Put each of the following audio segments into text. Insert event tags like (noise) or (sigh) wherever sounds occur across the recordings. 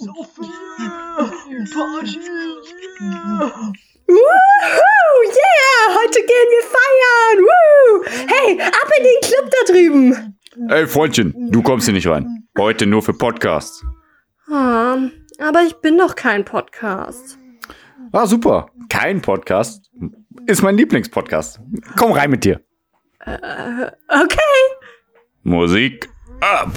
So viel (laughs) Party! Woohoo! Yeah! Heute gehen wir feiern! Woo! Hey, ab in den Club da drüben! Ey, Freundchen, du kommst hier nicht rein. Heute nur für Podcasts. Ah, aber ich bin doch kein Podcast. Ah, super. Kein Podcast. Ist mein Lieblingspodcast. Komm rein mit dir. Okay. Musik ab.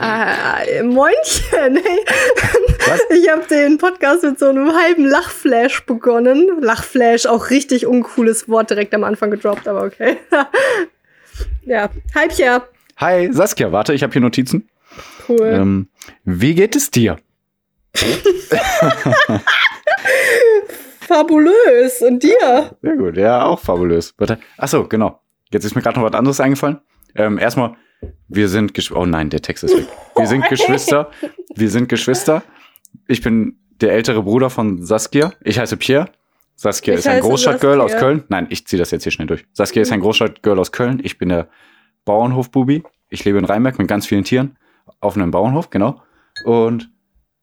Äh, Moinchen. Was? Ich habe den Podcast mit so einem halben Lachflash begonnen. Lachflash, auch richtig uncooles Wort direkt am Anfang gedroppt, aber okay. (laughs) ja, Halbjahr. Hi, Saskia, warte, ich habe hier Notizen. Cool. Ähm, wie geht es dir? Fabulös. Und dir? Sehr gut, ja, auch fabulös. Warte. Ach so, genau. Jetzt ist mir gerade noch was anderes eingefallen. Ähm, erstmal, wir sind Geschwister. Oh nein, der Text ist weg. Wir sind (laughs) Geschwister. Wir sind Geschwister. Ich bin der ältere Bruder von Saskia. Ich heiße Pierre. Saskia Ich ist ein Großstadtgirl aus. Köln. Nein, ich ziehe das jetzt hier schnell durch. Saskia ist ein Großstadtgirl aus Köln. Ich bin der Bauernhofbubi. Ich lebe in Rheinberg mit ganz vielen Tieren. Auf einem Bauernhof, genau. Und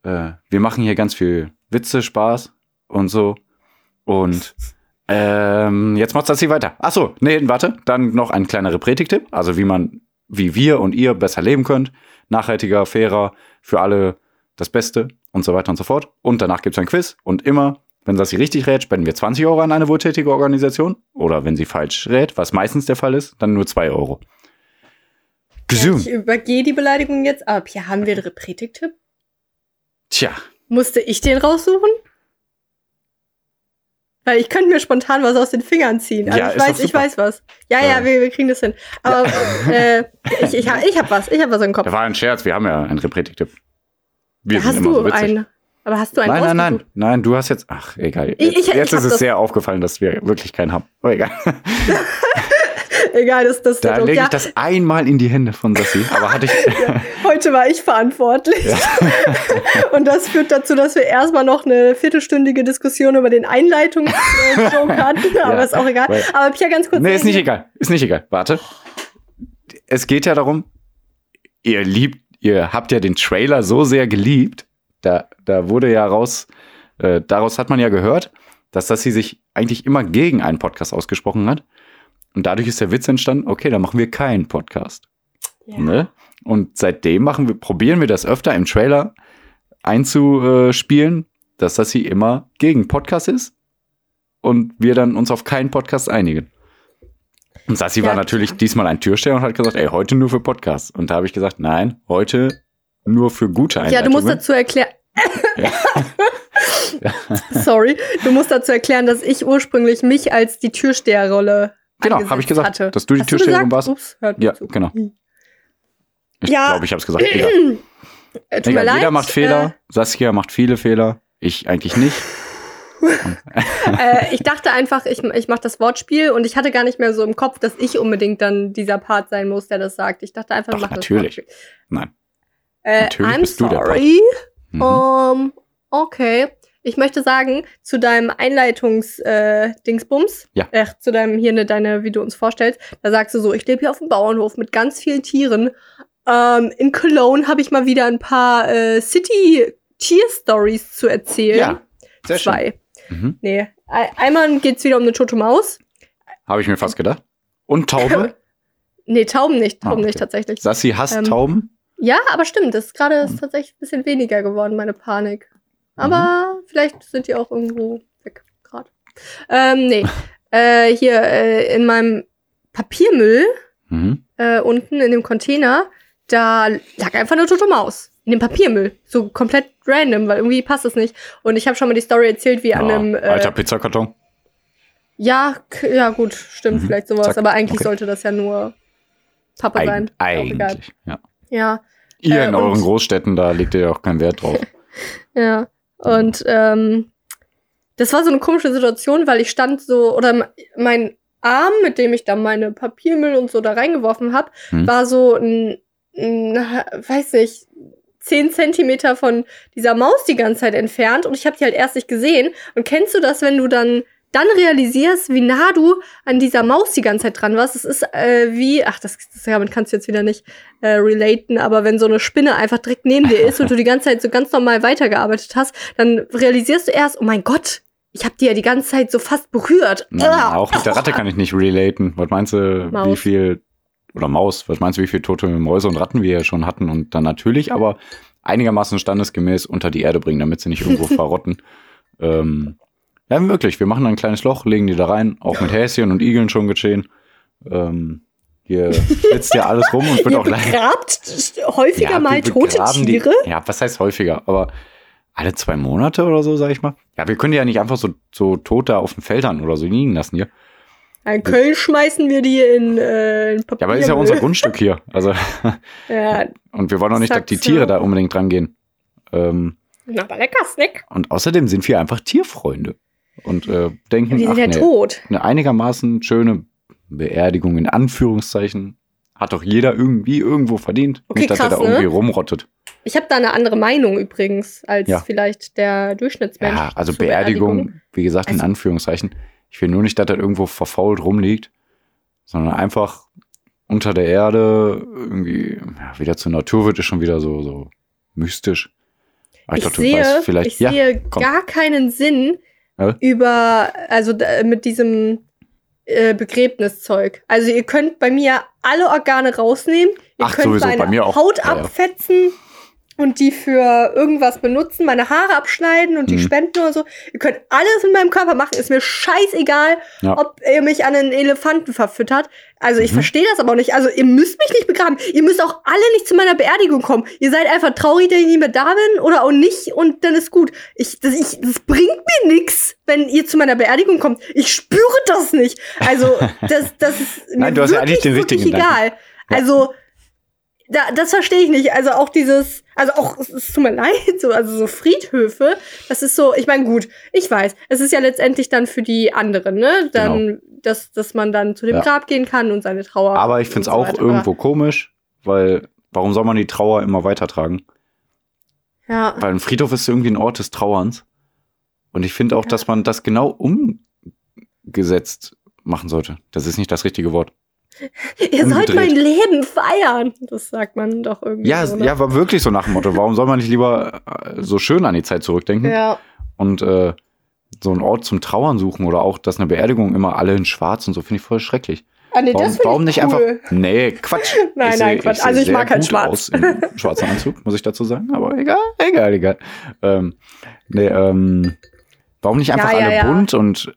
äh, wir machen hier ganz viel Witze, Spaß und so. Und ähm, jetzt macht Sassi weiter. Ach so, nee, warte. Dann noch ein kleiner Predigtipp. Also wie man, wie wir und ihr besser leben könnt. Nachhaltiger, fairer, für alle das Beste und so weiter und so fort. Und danach gibt's ein Quiz. Und immer, wenn Sassi richtig rät, spenden wir 20 Euro an eine wohltätige Organisation. Oder wenn sie falsch rät, was meistens der Fall ist, dann nur 2 Euro. Ich Gesund. übergehe die Beleidigung jetzt ab. Hier haben wir den Predigtipp. Tja, Musste ich den raussuchen? Weil ich könnte mir spontan was aus den Fingern ziehen. Also Ja, ich weiß, ich weiß was. Ja, Ja. ja, wir, wir kriegen das hin. Aber äh, ich, ich, ich habe was, ich habe was im Kopf. da war ein Scherz. Wir haben ja einen Predigtipp. Wir Ja, hast du so einen? Aber hast du einen Nein, nein, nein. Nein, du hast jetzt. Ach, egal. Jetzt, ich- ich jetzt ist es sehr aufgefallen, dass wir wirklich keinen haben. Aber egal. (laughs) (laughs) Egal, das, das Da lege ja, ich das einmal in die Hände von Sassi. Aber hatte ich. (laughs) Heute war ich verantwortlich. (laughs) Und das führt dazu, dass wir erstmal noch eine viertelstündige Diskussion über den Einleitungsjoke hatten. Aber Ja, ist auch egal. Aber Pia, ganz kurz. nee, ist nicht egal. Ist nicht egal. Warte. Es geht ja darum, ihr liebt, ihr habt ja den Trailer so sehr geliebt. Da, da wurde ja raus, äh, daraus hat man ja gehört, dass Sassi sich eigentlich immer gegen einen Podcast ausgesprochen hat. Und dadurch ist der Witz entstanden, okay, dann machen wir keinen Podcast. Ja. Ne? Und seitdem machen wir, probieren wir das öfter im Trailer einzuspielen, dass das hier immer gegen Podcast ist und wir dann uns auf keinen Podcast einigen. Und Sassi Ja, war natürlich diesmal ein Türsteher und hat gesagt, ey, heute nur für Podcasts. Und da habe ich gesagt, nein, heute nur für gute Ja, Einleitungen. du musst dazu erklären. Ja. (laughs) Sorry, du musst dazu erklären, dass ich ursprünglich mich als die Türsteherrolle Genau, habe ich gesagt, hatte. dass du die Türsteherin warst. Ups, Ja, zu. genau. Ich Ja. glaube, ich habe es gesagt. Egal. (clears throat) Äh, Egal, leid. jeder macht Fehler. Saskia macht viele Fehler. Ich eigentlich nicht. (laughs) Äh, ich dachte einfach, ich, ich mache das Wortspiel und ich hatte gar nicht mehr so im Kopf, dass ich unbedingt dann dieser Part sein muss, der das sagt. Ich dachte einfach, Doch, ich mache das natürlich. Wortspiel. Nein. Äh, Natürlich I'm bist du der Part. sorry. Mhm. Um, okay. Ich möchte sagen, zu deinem Einleitungs-Dingsbums, Ja. äh, zu deinem hier ne, deine, wie du uns vorstellst, da sagst du so, ich lebe hier auf dem Bauernhof mit ganz vielen Tieren. Ähm, in Cologne habe ich mal wieder ein paar äh, City-Tier-Stories zu erzählen. Ja, sehr schön. Zwei. Mhm. Nee. Ei- Einmal geht's wieder um eine tote Maus. Habe ich mir fast gedacht. Und Taube? (laughs) Nee, Tauben nicht, Ah, Tauben okay. nicht tatsächlich. Sassi hasst Ähm, Tauben? Ja, aber stimmt, das ist gerade Hm. ist tatsächlich ein bisschen weniger geworden, meine Panik. Aber Mhm. vielleicht sind die auch irgendwo weg gerade. Ähm, nee. (laughs) äh, hier äh, in meinem Papiermüll Mhm. äh, unten in dem Container, da lag einfach eine tote Maus. In dem Papiermüll. So komplett random, weil irgendwie passt es nicht. Und ich habe schon mal die Story erzählt, wie an Ja, einem. Äh, alter Pizzakarton. ja, ja, gut, stimmt, Mhm. vielleicht sowas. Zack. Aber eigentlich Okay. sollte das ja nur Papa Eig sein. Eigentlich. Ja. Ja. Ihr Äh, in euren Großstädten, da legt ihr ja auch keinen Wert drauf. (laughs) Ja. Und ähm, das war so eine komische Situation, weil ich stand so, oder mein Arm, mit dem ich dann meine Papiermüll und so da reingeworfen habe, Hm. war so ein, ein, weiß nicht, 10 Zentimeter von dieser Maus die ganze Zeit entfernt und ich habe die halt erst nicht gesehen. Und kennst du das, wenn du dann dann realisierst, wie nah du an dieser Maus die ganze Zeit dran warst. Es ist äh, wie, ach, das, das damit kannst du jetzt wieder nicht äh, relaten, aber wenn so eine Spinne einfach direkt neben dir ist und du die ganze Zeit so ganz normal weitergearbeitet hast, dann realisierst du erst, oh mein Gott, ich habe die ja die ganze Zeit so fast berührt. Na, auch mit der Ratte kann ich nicht relaten. Was meinst du, wie Maus. viel, oder Maus, was meinst du, wie viel tote Mäuse und Ratten wir ja schon hatten und dann natürlich aber einigermaßen standesgemäß unter die Erde bringen, damit sie nicht irgendwo (laughs) verrotten. Ähm, ja, wirklich, wir machen ein kleines Loch, legen die da rein, auch mit Häschen und Igeln schon geschehen. Ähm, hier sitzt ja (laughs) alles rum und wird auch leider. begrabt häufiger Ja, mal tote Tiere. Die, ja, was heißt häufiger? Aber alle zwei Monate oder so, sag ich mal. Ja, wir können die ja nicht einfach so, so Tote auf den Feldern oder so liegen lassen hier. In Köln schmeißen wir die in, äh, in Papier. Ja, aber ist ja unser (laughs) Grundstück hier. Also, Ja, (laughs) und wir wollen auch nicht, dass die. Tiere da unbedingt dran gehen. Ähm, na, aber lecker Snack. und außerdem sind wir einfach Tierfreunde. Und äh, denken, Die ach, sind ja nee, tot. eine einigermaßen schöne Beerdigung in Anführungszeichen hat doch jeder irgendwie irgendwo verdient. Okay, nicht, dass er krass, da irgendwie ne? rumrottet. Ich habe da eine andere Meinung übrigens als Ja. vielleicht der Durchschnittsmensch. Ja, also zur Beerdigung, wie gesagt, in Also- Anführungszeichen. Ich will nur nicht, dass das irgendwo verfault rumliegt, sondern einfach unter der Erde irgendwie ja, wieder zur Natur wird, ist schon wieder so, so mystisch. Aber Ich, dachte, du sehe, weißt vielleicht, ich ja, sehe komm. gar keinen Sinn Ja? über, also mit diesem äh, Begräbniszeug. Also ihr könnt bei mir alle Organe rausnehmen. Ihr Ach, könnt sowieso, meine bei mir auch. Haut ja. abfetzen und die für irgendwas benutzen, meine Haare abschneiden und die Mhm. spenden oder so. Ihr könnt alles mit meinem Körper machen. Ist mir scheißegal, Ja. ob ihr mich an einen Elefanten verfüttert. Also ich Mhm. verstehe das aber auch nicht. Also ihr müsst mich nicht begraben. Ihr müsst auch alle nicht zu meiner Beerdigung kommen. Ihr seid einfach traurig, dass ich nicht mehr da bin oder auch nicht und dann ist gut. Ich, das, ich, das bringt mir nichts, wenn ihr zu meiner Beerdigung kommt. Ich spüre das nicht. Also (laughs) das, das ist mir Nein, du hast wirklich, eigentlich den wirklich egal. Ja. Also da, das verstehe ich nicht. Also auch dieses, also auch, es, es tut mir leid, so, also so Friedhöfe, das ist so, ich meine, gut, ich weiß, es ist ja letztendlich dann für die anderen, ne? Dann, dass, dass man dann zu dem Genau. Ja. Grab gehen kann und seine Trauer. Aber ich finde es so auch weiter. irgendwo komisch, weil warum soll man die Trauer immer weitertragen? Ja. Weil ein Friedhof ist irgendwie ein Ort des Trauerns. Und ich finde auch, Ja. dass man das genau umgesetzt machen sollte. Das ist nicht das richtige Wort. Ihr sollt mein Leben feiern. Das sagt man doch irgendwie. Ja, so, ne? ja, war wirklich so nach dem Motto. Warum soll man nicht lieber äh, so schön an die Zeit zurückdenken ja. und äh, so einen Ort zum Trauern suchen oder auch, dass eine Beerdigung immer alle in Schwarz und so finde ich voll schrecklich. Ah, nee, Warum, warum ich nicht cool. einfach? Nee, Quatsch. (laughs) Nein, Ich nein, seh- Quatsch. seh Also ich mag halt gut schwarz. Aus im (laughs) schwarzen Anzug, muss ich dazu sagen. Aber egal, egal, egal. Ähm, nee, ähm, warum nicht einfach Ja, ja, alle ja. bunt und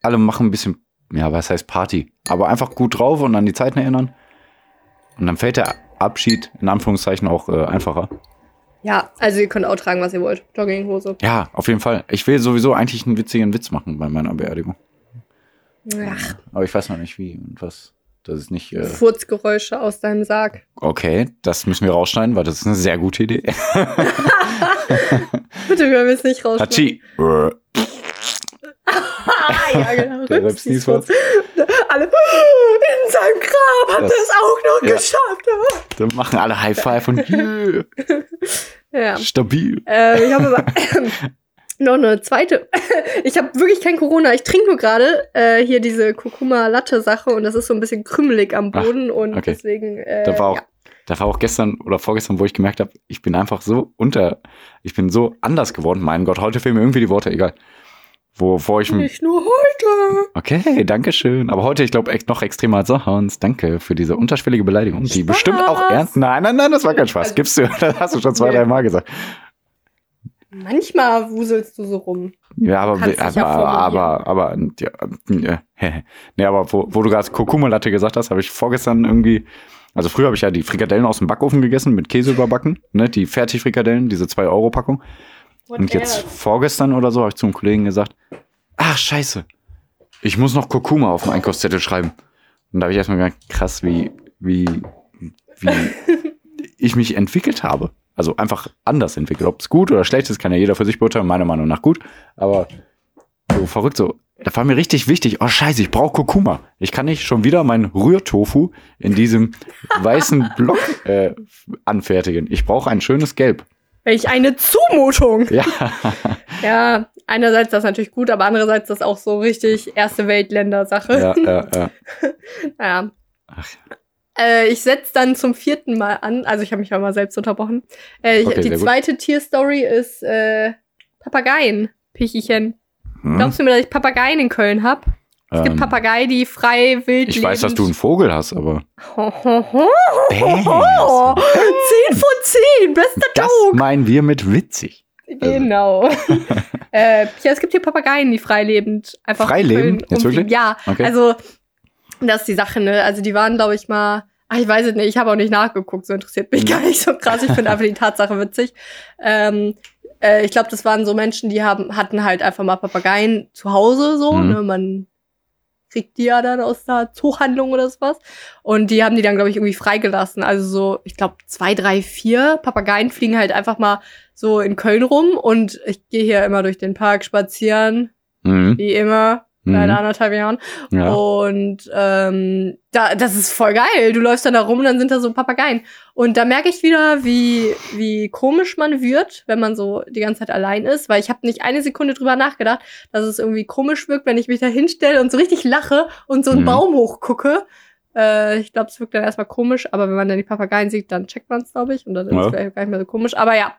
alle machen ein bisschen, ja, was heißt Party? Aber einfach gut drauf und an die Zeiten erinnern. Und dann fällt der Abschied in Anführungszeichen auch äh, einfacher. Ja, also ihr könnt auch tragen, was ihr wollt. Jogginghose. Ja, auf jeden Fall. Ich will sowieso eigentlich einen witzigen Witz machen bei meiner Beerdigung. Ach, Aber ich weiß noch nicht wie und was. Das ist nicht. Äh, Furzgeräusche aus deinem Sarg. okay, das müssen wir rausschneiden, weil das ist eine sehr gute Idee. (laughs) Bitte wir es nicht raus. Hachi. Ah, ja, genau. (laughs) Der Rübsisfurz. Alle in seinem Grab hat Das- das, auch noch ja. geschafft. Dann machen alle High Five und (laughs) yeah, Ja. stabil. Äh, ich habe aber (laughs) (clears throat) noch eine zweite. Ich habe wirklich kein Corona. Ich trinke nur gerade äh, hier diese Kurkuma-Latte-Sache und das ist so ein bisschen krümelig am Ach, Boden und okay. deswegen. Äh, Da war auch, ja. da war auch gestern oder vorgestern, wo ich gemerkt habe, ich bin einfach so unter, ich bin so anders geworden. Mein Gott, heute fehlen mir irgendwie die Worte, egal. Wovor ich, Nicht nur heute. okay, danke schön. Aber heute, ich glaube, echt noch extremer als sonst. Danke für diese unterschwellige Beleidigung, die Spaß. bestimmt auch ernst. Nein, nein, nein, das war kein Spaß. Also- Gibst du, (laughs) das hast du schon zwei, drei Mal gesagt. Manchmal wuselst du so rum. Ja, aber, aber, ja aber, aber, ja, ja, (laughs) nee, aber wo, wo du gerade Kurkuma-Latte gesagt hast, habe ich vorgestern irgendwie, also früher habe ich ja die Frikadellen aus dem Backofen gegessen, mit Käse überbacken, ne, die Fertigfrikadellen, diese 2-Euro-Packung. Und jetzt vorgestern oder so habe ich zum Kollegen gesagt, ach scheiße, ich muss noch Kurkuma auf den Einkaufszettel schreiben. Und da habe ich erstmal gedacht, krass, wie, wie, wie (laughs) ich mich entwickelt habe. Also einfach anders entwickelt. Ob es gut oder schlecht ist, kann ja jeder für sich beurteilen, meiner Meinung nach gut. Aber so verrückt so. Da war mir richtig wichtig, oh scheiße, ich brauche Kurkuma. Ich kann nicht schon wieder meinen Rührtofu in diesem weißen Block (laughs) äh, anfertigen. Ich brauche ein schönes Gelb. Welch eine Zumutung. Ja. (laughs) Ja, einerseits das natürlich gut, aber andererseits das auch so richtig erste Weltländer-Sache. ja, ja, (laughs) ja. Naja. Ach. Äh, ich setze dann zum vierten Mal an. Also ich habe mich auch mal selbst unterbrochen. Äh, ich, Okay, die zweite Tierstory ist äh, Papageien. Pichichen. Hm. Glaubst du mir, dass ich Papageien in Köln hab? Es gibt Ähm, Papageien, die frei wild ich weiß, dass du einen Vogel hast, aber. Ho, ho, ho. Bäh. Zehn von zehn, bester Das Joke. meinen wir mit witzig. Genau. (laughs) (laughs) äh, ja, es gibt hier Papageien, die freilebend einfach Frei leben? Köln Jetzt wirklich? Ja, Okay. also das ist die Sache, ne? Also die waren, glaube ich, mal. Ach, ich weiß es nicht, ich habe auch nicht nachgeguckt, so interessiert mich Mhm. gar nicht so krass. Ich finde (laughs) einfach die Tatsache witzig. Ähm, äh, ich glaube, das waren so Menschen, die haben, hatten halt einfach mal Papageien zu Hause, so, Mhm. ne? Man kriegt die ja dann aus der Zoohandlung oder sowas. Und die haben die dann, glaube ich, irgendwie freigelassen. Also so, ich glaube, zwei, drei, vier Papageien fliegen halt einfach mal so in Köln rum. Und ich gehe hier immer durch den Park spazieren, Mhm. wie immer, Mhm. anderthalb Jahren. Ja. Und ähm, da, das ist voll geil. Du läufst dann da rum und dann sind da so Papageien. Und da merke ich wieder, wie, wie komisch man wird, wenn man so die ganze Zeit allein ist. Weil ich habe nicht eine Sekunde drüber nachgedacht, dass es irgendwie komisch wirkt, wenn ich mich da hinstelle und so richtig lache und so einen Mhm. Baum hochgucke. Äh, ich glaube, es wirkt dann erstmal komisch, aber wenn man dann die Papageien sieht, dann checkt man es, glaube ich. Und dann ist Ja. es vielleicht gar nicht mehr so komisch. Aber ja.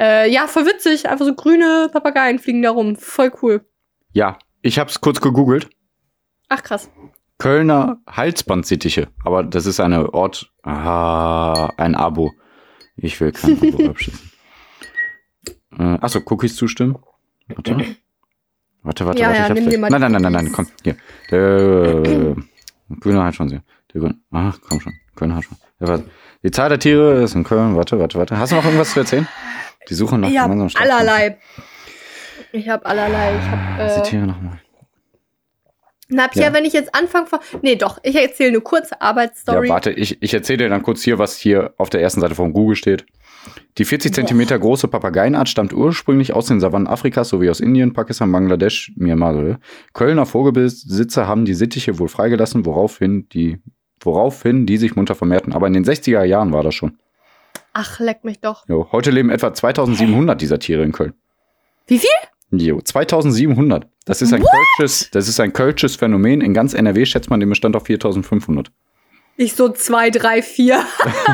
Äh, ja, voll witzig. Einfach so grüne Papageien fliegen da rum. Voll cool. ja, ich habe es kurz gegoogelt. Ach, krass. Kölner Halsbandsittiche. Aber das ist eine Ort, ah, ein Abo. Ich will kein Abo (laughs) abschließen. Äh, achso, Cookies zustimmen. Warte. Warte, warte, Ja, warte. ja, ich hab's nimm nein, nein, nein, nein, nein, komm. Hier. Der äh, grüne hat schon sehr. Der grüne. Ach, komm schon. Kölner hat schon. Ja. Die Zahl der Tiere ist in Köln. Warte, warte, warte. Hast du noch irgendwas zu erzählen? Die Suche nach habe gemeinsamen Standpunkten. allerlei. Ich habe allerlei. Ich habe. Die Äh, Tiere nochmal? na, Pia, Ja. wenn ich jetzt anfange von. Nee, doch. Ich erzähle eine kurze Arbeitsstory. Ja, warte, ich, ich erzähle dir dann kurz hier, was hier auf der ersten Seite von Google steht. Die 40 Zentimeter große Papageienart stammt ursprünglich aus den Savannen Afrikas sowie aus Indien, Pakistan, Bangladesch, Myanmar. Kölner Vogelbesitzer haben die Sittiche wohl freigelassen, woraufhin die, woraufhin die sich munter vermehrten. Aber in den 60er Jahren war das schon. Ach, leck mich doch. Jo, heute leben etwa 2700 dieser Tiere in Köln. Wie viel? Jo, 2700. Das ist ein kölsches, das ist ein kölsches Phänomen. In ganz NRW schätzt man den Bestand auf 4500. Ich so zwei, drei, vier.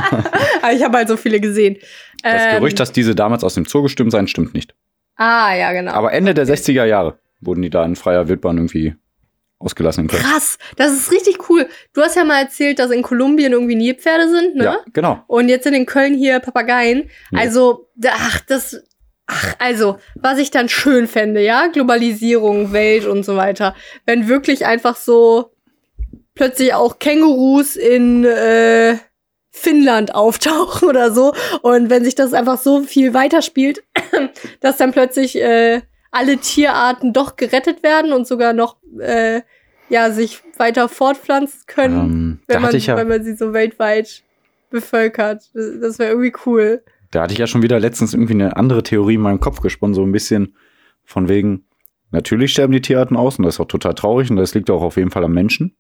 (laughs) Aber ich habe halt so viele gesehen. Das Ähm, Gerücht, dass diese damals aus dem Zoo gestimmt seien, stimmt nicht. Ah, ja, genau. Aber Ende der 60er Jahre wurden die da in freier Wildbahn irgendwie ausgelassen in Köln. Krass, das ist richtig cool. Du hast ja mal erzählt, dass in Kolumbien irgendwie Nilpferde sind, ne? Ja, genau. Und jetzt sind in Köln hier Papageien. Ja. Also, ach, das. Ach, also, was ich dann schön fände, ja? Globalisierung, Welt und so weiter. Wenn wirklich einfach so plötzlich auch Kängurus in äh, Finnland auftauchen oder so. Und wenn sich das einfach so viel weiterspielt, (clears throat) dass dann plötzlich äh, alle Tierarten doch gerettet werden und sogar noch äh, ja, sich weiter fortpflanzen können Ähm, wenn man, ja, wenn man sie so weltweit bevölkert. Das, das wäre irgendwie cool. Da hatte ich ja schon wieder letztens irgendwie eine andere Theorie in meinem Kopf gesponnen, so ein bisschen von wegen, natürlich sterben die Tierarten aus und das ist auch total traurig und das liegt auch auf jeden Fall am Menschen.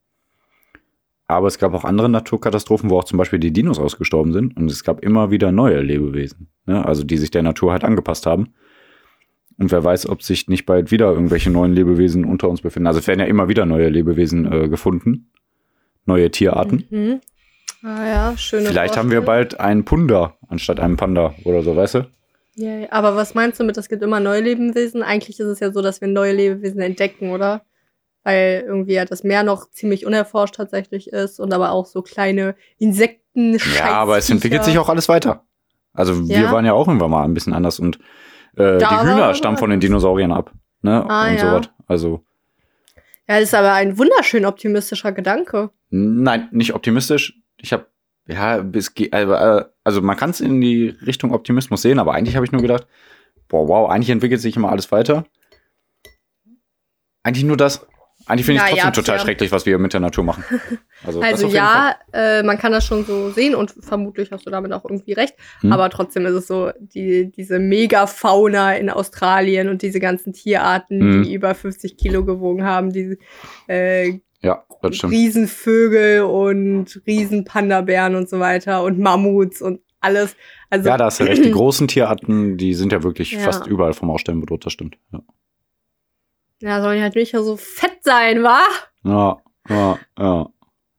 Aber es gab auch andere Naturkatastrophen, wo auch zum Beispiel die Dinos ausgestorben sind und es gab immer wieder neue Lebewesen, ne? also die sich der Natur halt angepasst haben. Und wer weiß, ob sich nicht bald wieder irgendwelche neuen Lebewesen unter uns befinden. Also es werden ja immer wieder neue Lebewesen äh, gefunden, neue Tierarten. Mhm. Ah ja, schöne Vielleicht haben wir bald einen Punda anstatt einem Panda oder so, weißt du? Ja, ja. aber was meinst du mit, es gibt immer neue Lebewesen? Eigentlich ist es ja so, dass wir neue Lebewesen entdecken, oder? Weil irgendwie ja das Meer noch ziemlich unerforscht tatsächlich ist und aber auch so kleine Insekten, Ja, aber es entwickelt sich auch alles weiter. Also wir Ja. waren ja auch irgendwann mal ein bisschen anders und äh, die Hühner stammen von den Dinosauriern ab. Ne? Ah, und ja. sowas. Also, Ja, das ist aber ein wunderschön optimistischer Gedanke. nein, nicht optimistisch. Ich habe, ja, bis, ge- äh, also man kann es in die Richtung Optimismus sehen, aber eigentlich habe ich nur gedacht, boah, wow, eigentlich entwickelt sich immer alles weiter. Eigentlich nur das. Eigentlich finde ich es trotzdem ja, total ja. schrecklich, was wir mit der Natur machen. (laughs) Also, Also ja, äh, man kann das schon so sehen und vermutlich hast du damit auch irgendwie recht. Hm. Aber trotzdem ist es so, die, diese Megafauna in Australien und diese ganzen Tierarten, Hm. die über 50 Kilo gewogen haben, diese äh, Ja, das stimmt. Riesenvögel und Riesenpandabären und so weiter und Mammuts und alles. Also, Ja, da hast du recht. Die (clears throat) großen Tierarten, die sind ja wirklich Ja. fast überall vom Aussterben bedroht, das stimmt. Ja, ja, sollen die halt nicht so fett sein, wa? ja, ja. ja.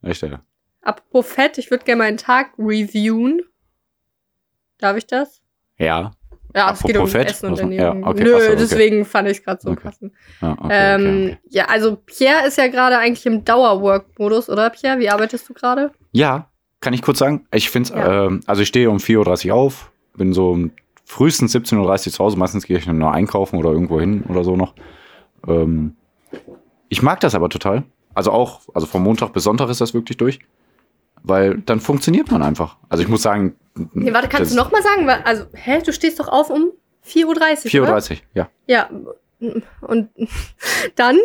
Echt, ja. Apropos Fett, ich würde gerne meinen Tag reviewen. Darf ich das? Ja, Ja, es geht um Fett? Essen und Was- ja, Ernährung. okay, Nö, so, okay. deswegen fand ich es gerade so Okay. passend. ja okay, ähm. Ja, also Pierre ist ja gerade eigentlich im Dauerwork-Modus, oder Pierre? Wie arbeitest du gerade? Ja, kann ich kurz sagen. Ich finde es, Ja. ähm, also ich stehe um 4.30 Uhr auf, bin so um frühestens 17.30 Uhr zu Hause. Meistens gehe ich dann nur einkaufen oder irgendwo hin oder so noch. Ähm, ich mag das aber total. Also auch, also vom Montag bis Sonntag ist das wirklich durch. Weil dann funktioniert man einfach. Also ich muss sagen. Nee, warte, kannst das- du noch mal sagen? Also, hä, du stehst doch auf um 4.30 Uhr, 4.30 Uhr, ja. Ja. Und dann?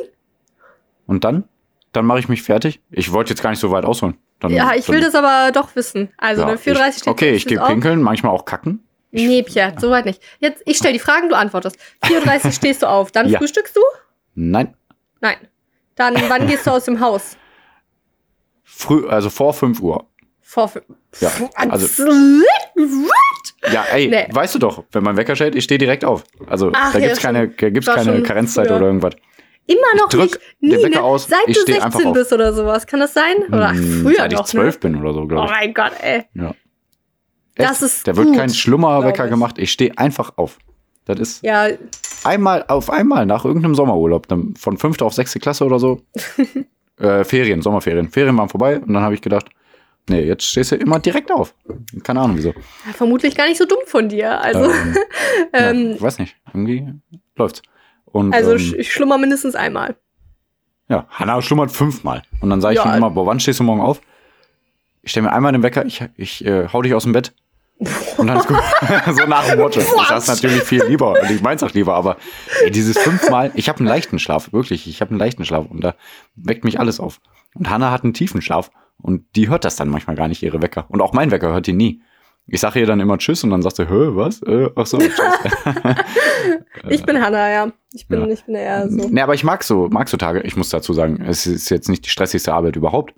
Und dann? Dann mache ich mich fertig. Ich wollte jetzt gar nicht so weit ausholen. Dann, ja, ich will das aber doch wissen. Also, ja, ne, 4.30 ich, steht Okay, ich gehe auf. pinkeln, manchmal auch kacken. Nee, Pierre, soweit nicht. Jetzt, ich stell die Fragen, du antwortest. 4.30 Uhr (laughs) stehst du auf. Dann Ja. frühstückst du? Nein, Nein. Dann, wann gehst du aus dem Haus? früh, also vor 5 Uhr. Vor fünf. Ja, also-? Ja, ey, Nee. weißt du doch, wenn mein Wecker stellt, ich stehe direkt auf. Also Ach, da ja, gibt's keine, da gibt's keine Karenzzeit früher. oder irgendwas. Immer noch drück nicht. Den Wecker ne? aus, Seit ich du steh einfach 16 auf. bist oder sowas. Kann das sein? Oder ach, Hm, früher Seit ich noch, zwölf ne? bin oder so, Oh glaube ich. mein Gott, ey. Ja. Das ist Da wird gut, kein schlimmer glaub Wecker ich. gemacht. Ich stehe einfach auf. Das ist Ja, einmal auf einmal nach irgendeinem Sommerurlaub, von fünfte auf sechste Klasse oder so. (laughs) äh, Ferien, Sommerferien. Ferien waren vorbei und dann habe ich gedacht, nee, jetzt stehst du immer direkt auf. Keine Ahnung wieso. vermutlich gar nicht so dumm von dir. Also, Ähm, (laughs) ähm, ja, ich weiß nicht. Irgendwie läuft's. Und, also ähm, ich schlummer mindestens einmal. Ja, Hanna schlummert fünfmal. Und dann sage ich Ja. ihm immer, boah, wann stehst du morgen auf? Ich stelle mir einmal den Wecker, ich, ich äh, hau dich aus dem Bett. (laughs) Und dann ist gut. (laughs) so nach dem Motto. Ich das natürlich viel lieber und ich meins auch lieber, aber ey, dieses fünfmal, ich habe einen leichten Schlaf, wirklich, ich habe einen leichten Schlaf und da weckt mich alles auf. Und Hanna hat einen tiefen Schlaf und die hört das dann manchmal gar nicht, ihre Wecker. Und auch mein Wecker hört die nie. Ich sage ihr dann immer Tschüss und dann sagt sie, hä, was? Äh, ach so. (laughs) (laughs) Ich bin Hanna, ja. Ich bin, ja. ich bin eher so. Nee, aber ich mag so, mag so Tage. Ich muss dazu sagen, es ist jetzt nicht die stressigste Arbeit überhaupt.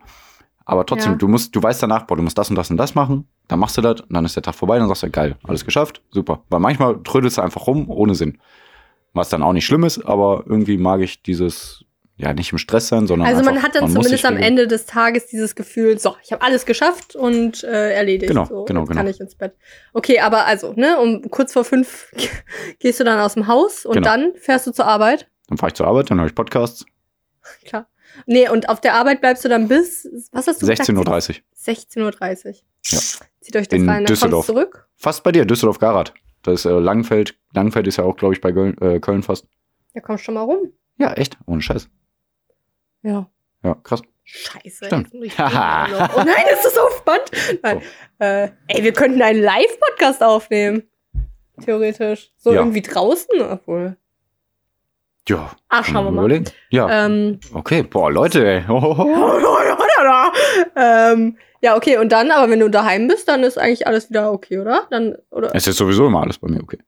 Aber trotzdem, Ja. du musst, du weißt danach, boah, du musst das und das und das machen. Dann machst du das und dann ist der Tag vorbei. Dann sagst du, geil, alles geschafft, super. Weil manchmal trödelst du einfach rum, ohne Sinn. Was dann auch nicht schlimm ist, aber irgendwie mag ich dieses, ja, nicht im Stress sein, sondern. Also man einfach, hat dann muss zumindest am. Ende des Tages dieses Gefühl, so, ich habe alles geschafft und äh, erledigt. Genau, so, genau, genau. kann ich ins Bett. Okay, aber also, ne, um kurz vor fünf (laughs) gehst du dann aus dem Haus und Genau. dann fährst du zur Arbeit. Dann fahre ich zur Arbeit, dann höre ich Podcasts. Klar. Nee, und auf der Arbeit bleibst du dann bis, was hast du gesagt? 16.30 Uhr. 16.30 Uhr. Ja. Zieht euch das In rein, dann Düsseldorf. kommst du zurück. Fast bei dir, Düsseldorf-Garat. Das ist äh, Langenfeld. Langenfeld ist ja auch, glaube ich, bei Köln, äh, Köln fast. Ja, kommst schon mal rum. Ja, echt, ohne Scheiß. Ja. Ja, krass. Scheiße. Stimmt. ich (laughs) oh nein, ist das so spannend? Nein. Äh, ey, wir könnten einen Live-Podcast aufnehmen. Theoretisch. So Ja. irgendwie draußen, obwohl. Ja. Ah, schauen wir mal. Überlegen. Ja, Ähm, okay. Boah, Leute, (laughs) ähm, ja, okay, und dann, aber wenn du daheim bist, dann ist eigentlich alles wieder okay, oder? Dann, oder? Es ist sowieso immer alles bei mir okay.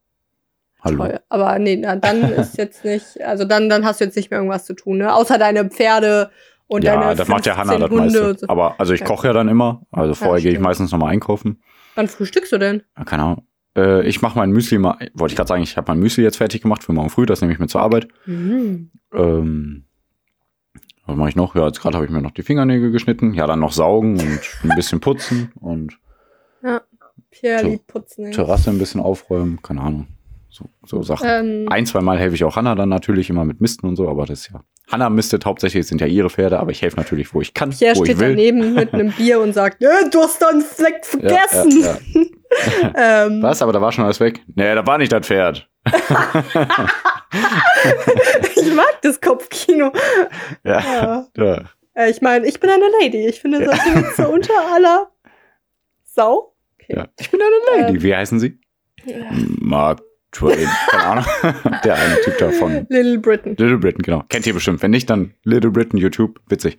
Hallo. Toll. Aber nee, na, dann (laughs) ist jetzt nicht, also dann, dann hast du jetzt nicht mehr irgendwas zu tun, ne? Außer deine Pferde und Ja, deine das macht ja Hanna 15 das meiste. So. Aber also ich Ja. koche ja dann immer. Also vorher gehe ich meistens nochmal einkaufen. Wann frühstückst du denn? Ja, keine Ahnung. Äh, ich mache mein Müsli mal, wollte ich gerade sagen, ich habe mein Müsli jetzt fertig gemacht für morgen früh, das nehme ich mit zur Arbeit. Mhm. Ähm, was mache ich noch? Ja, jetzt gerade habe ich mir noch die Fingernägel geschnitten. Ja, dann noch saugen und ein bisschen putzen und Pierre So. liebt putzen. Terrasse ein bisschen aufräumen. Keine Ahnung. So, so Sachen. Ähm, Ein, zwei Mal helfe ich auch Hanna dann natürlich immer mit Misten und so, aber das ist ja. Hanna mistet hauptsächlich, sind ja ihre Pferde, aber ich helfe natürlich, wo ich kann, Pierre wo ich steht will. daneben mit einem Bier und sagt, äh, du hast da einen Fleck Ja, vergessen. ja, ja. (laughs) (laughs) Ähm, Was? Aber da war schon alles weg? Nee, da war nicht das Pferd. (laughs) ich mag das Kopfkino. Ja. Ja. ja. Äh, ich meine, ich bin eine Lady. Ich finde, das ist so unter aller Sau. Okay. ja. Ich bin eine Lady. Ähm. Wie heißen Sie? Mark Twain. Keine Ahnung. (laughs) Der eine Typ da von Little Britain. Little Britain, genau. Kennt ihr bestimmt. Wenn nicht, dann Little Britain, YouTube. Witzig.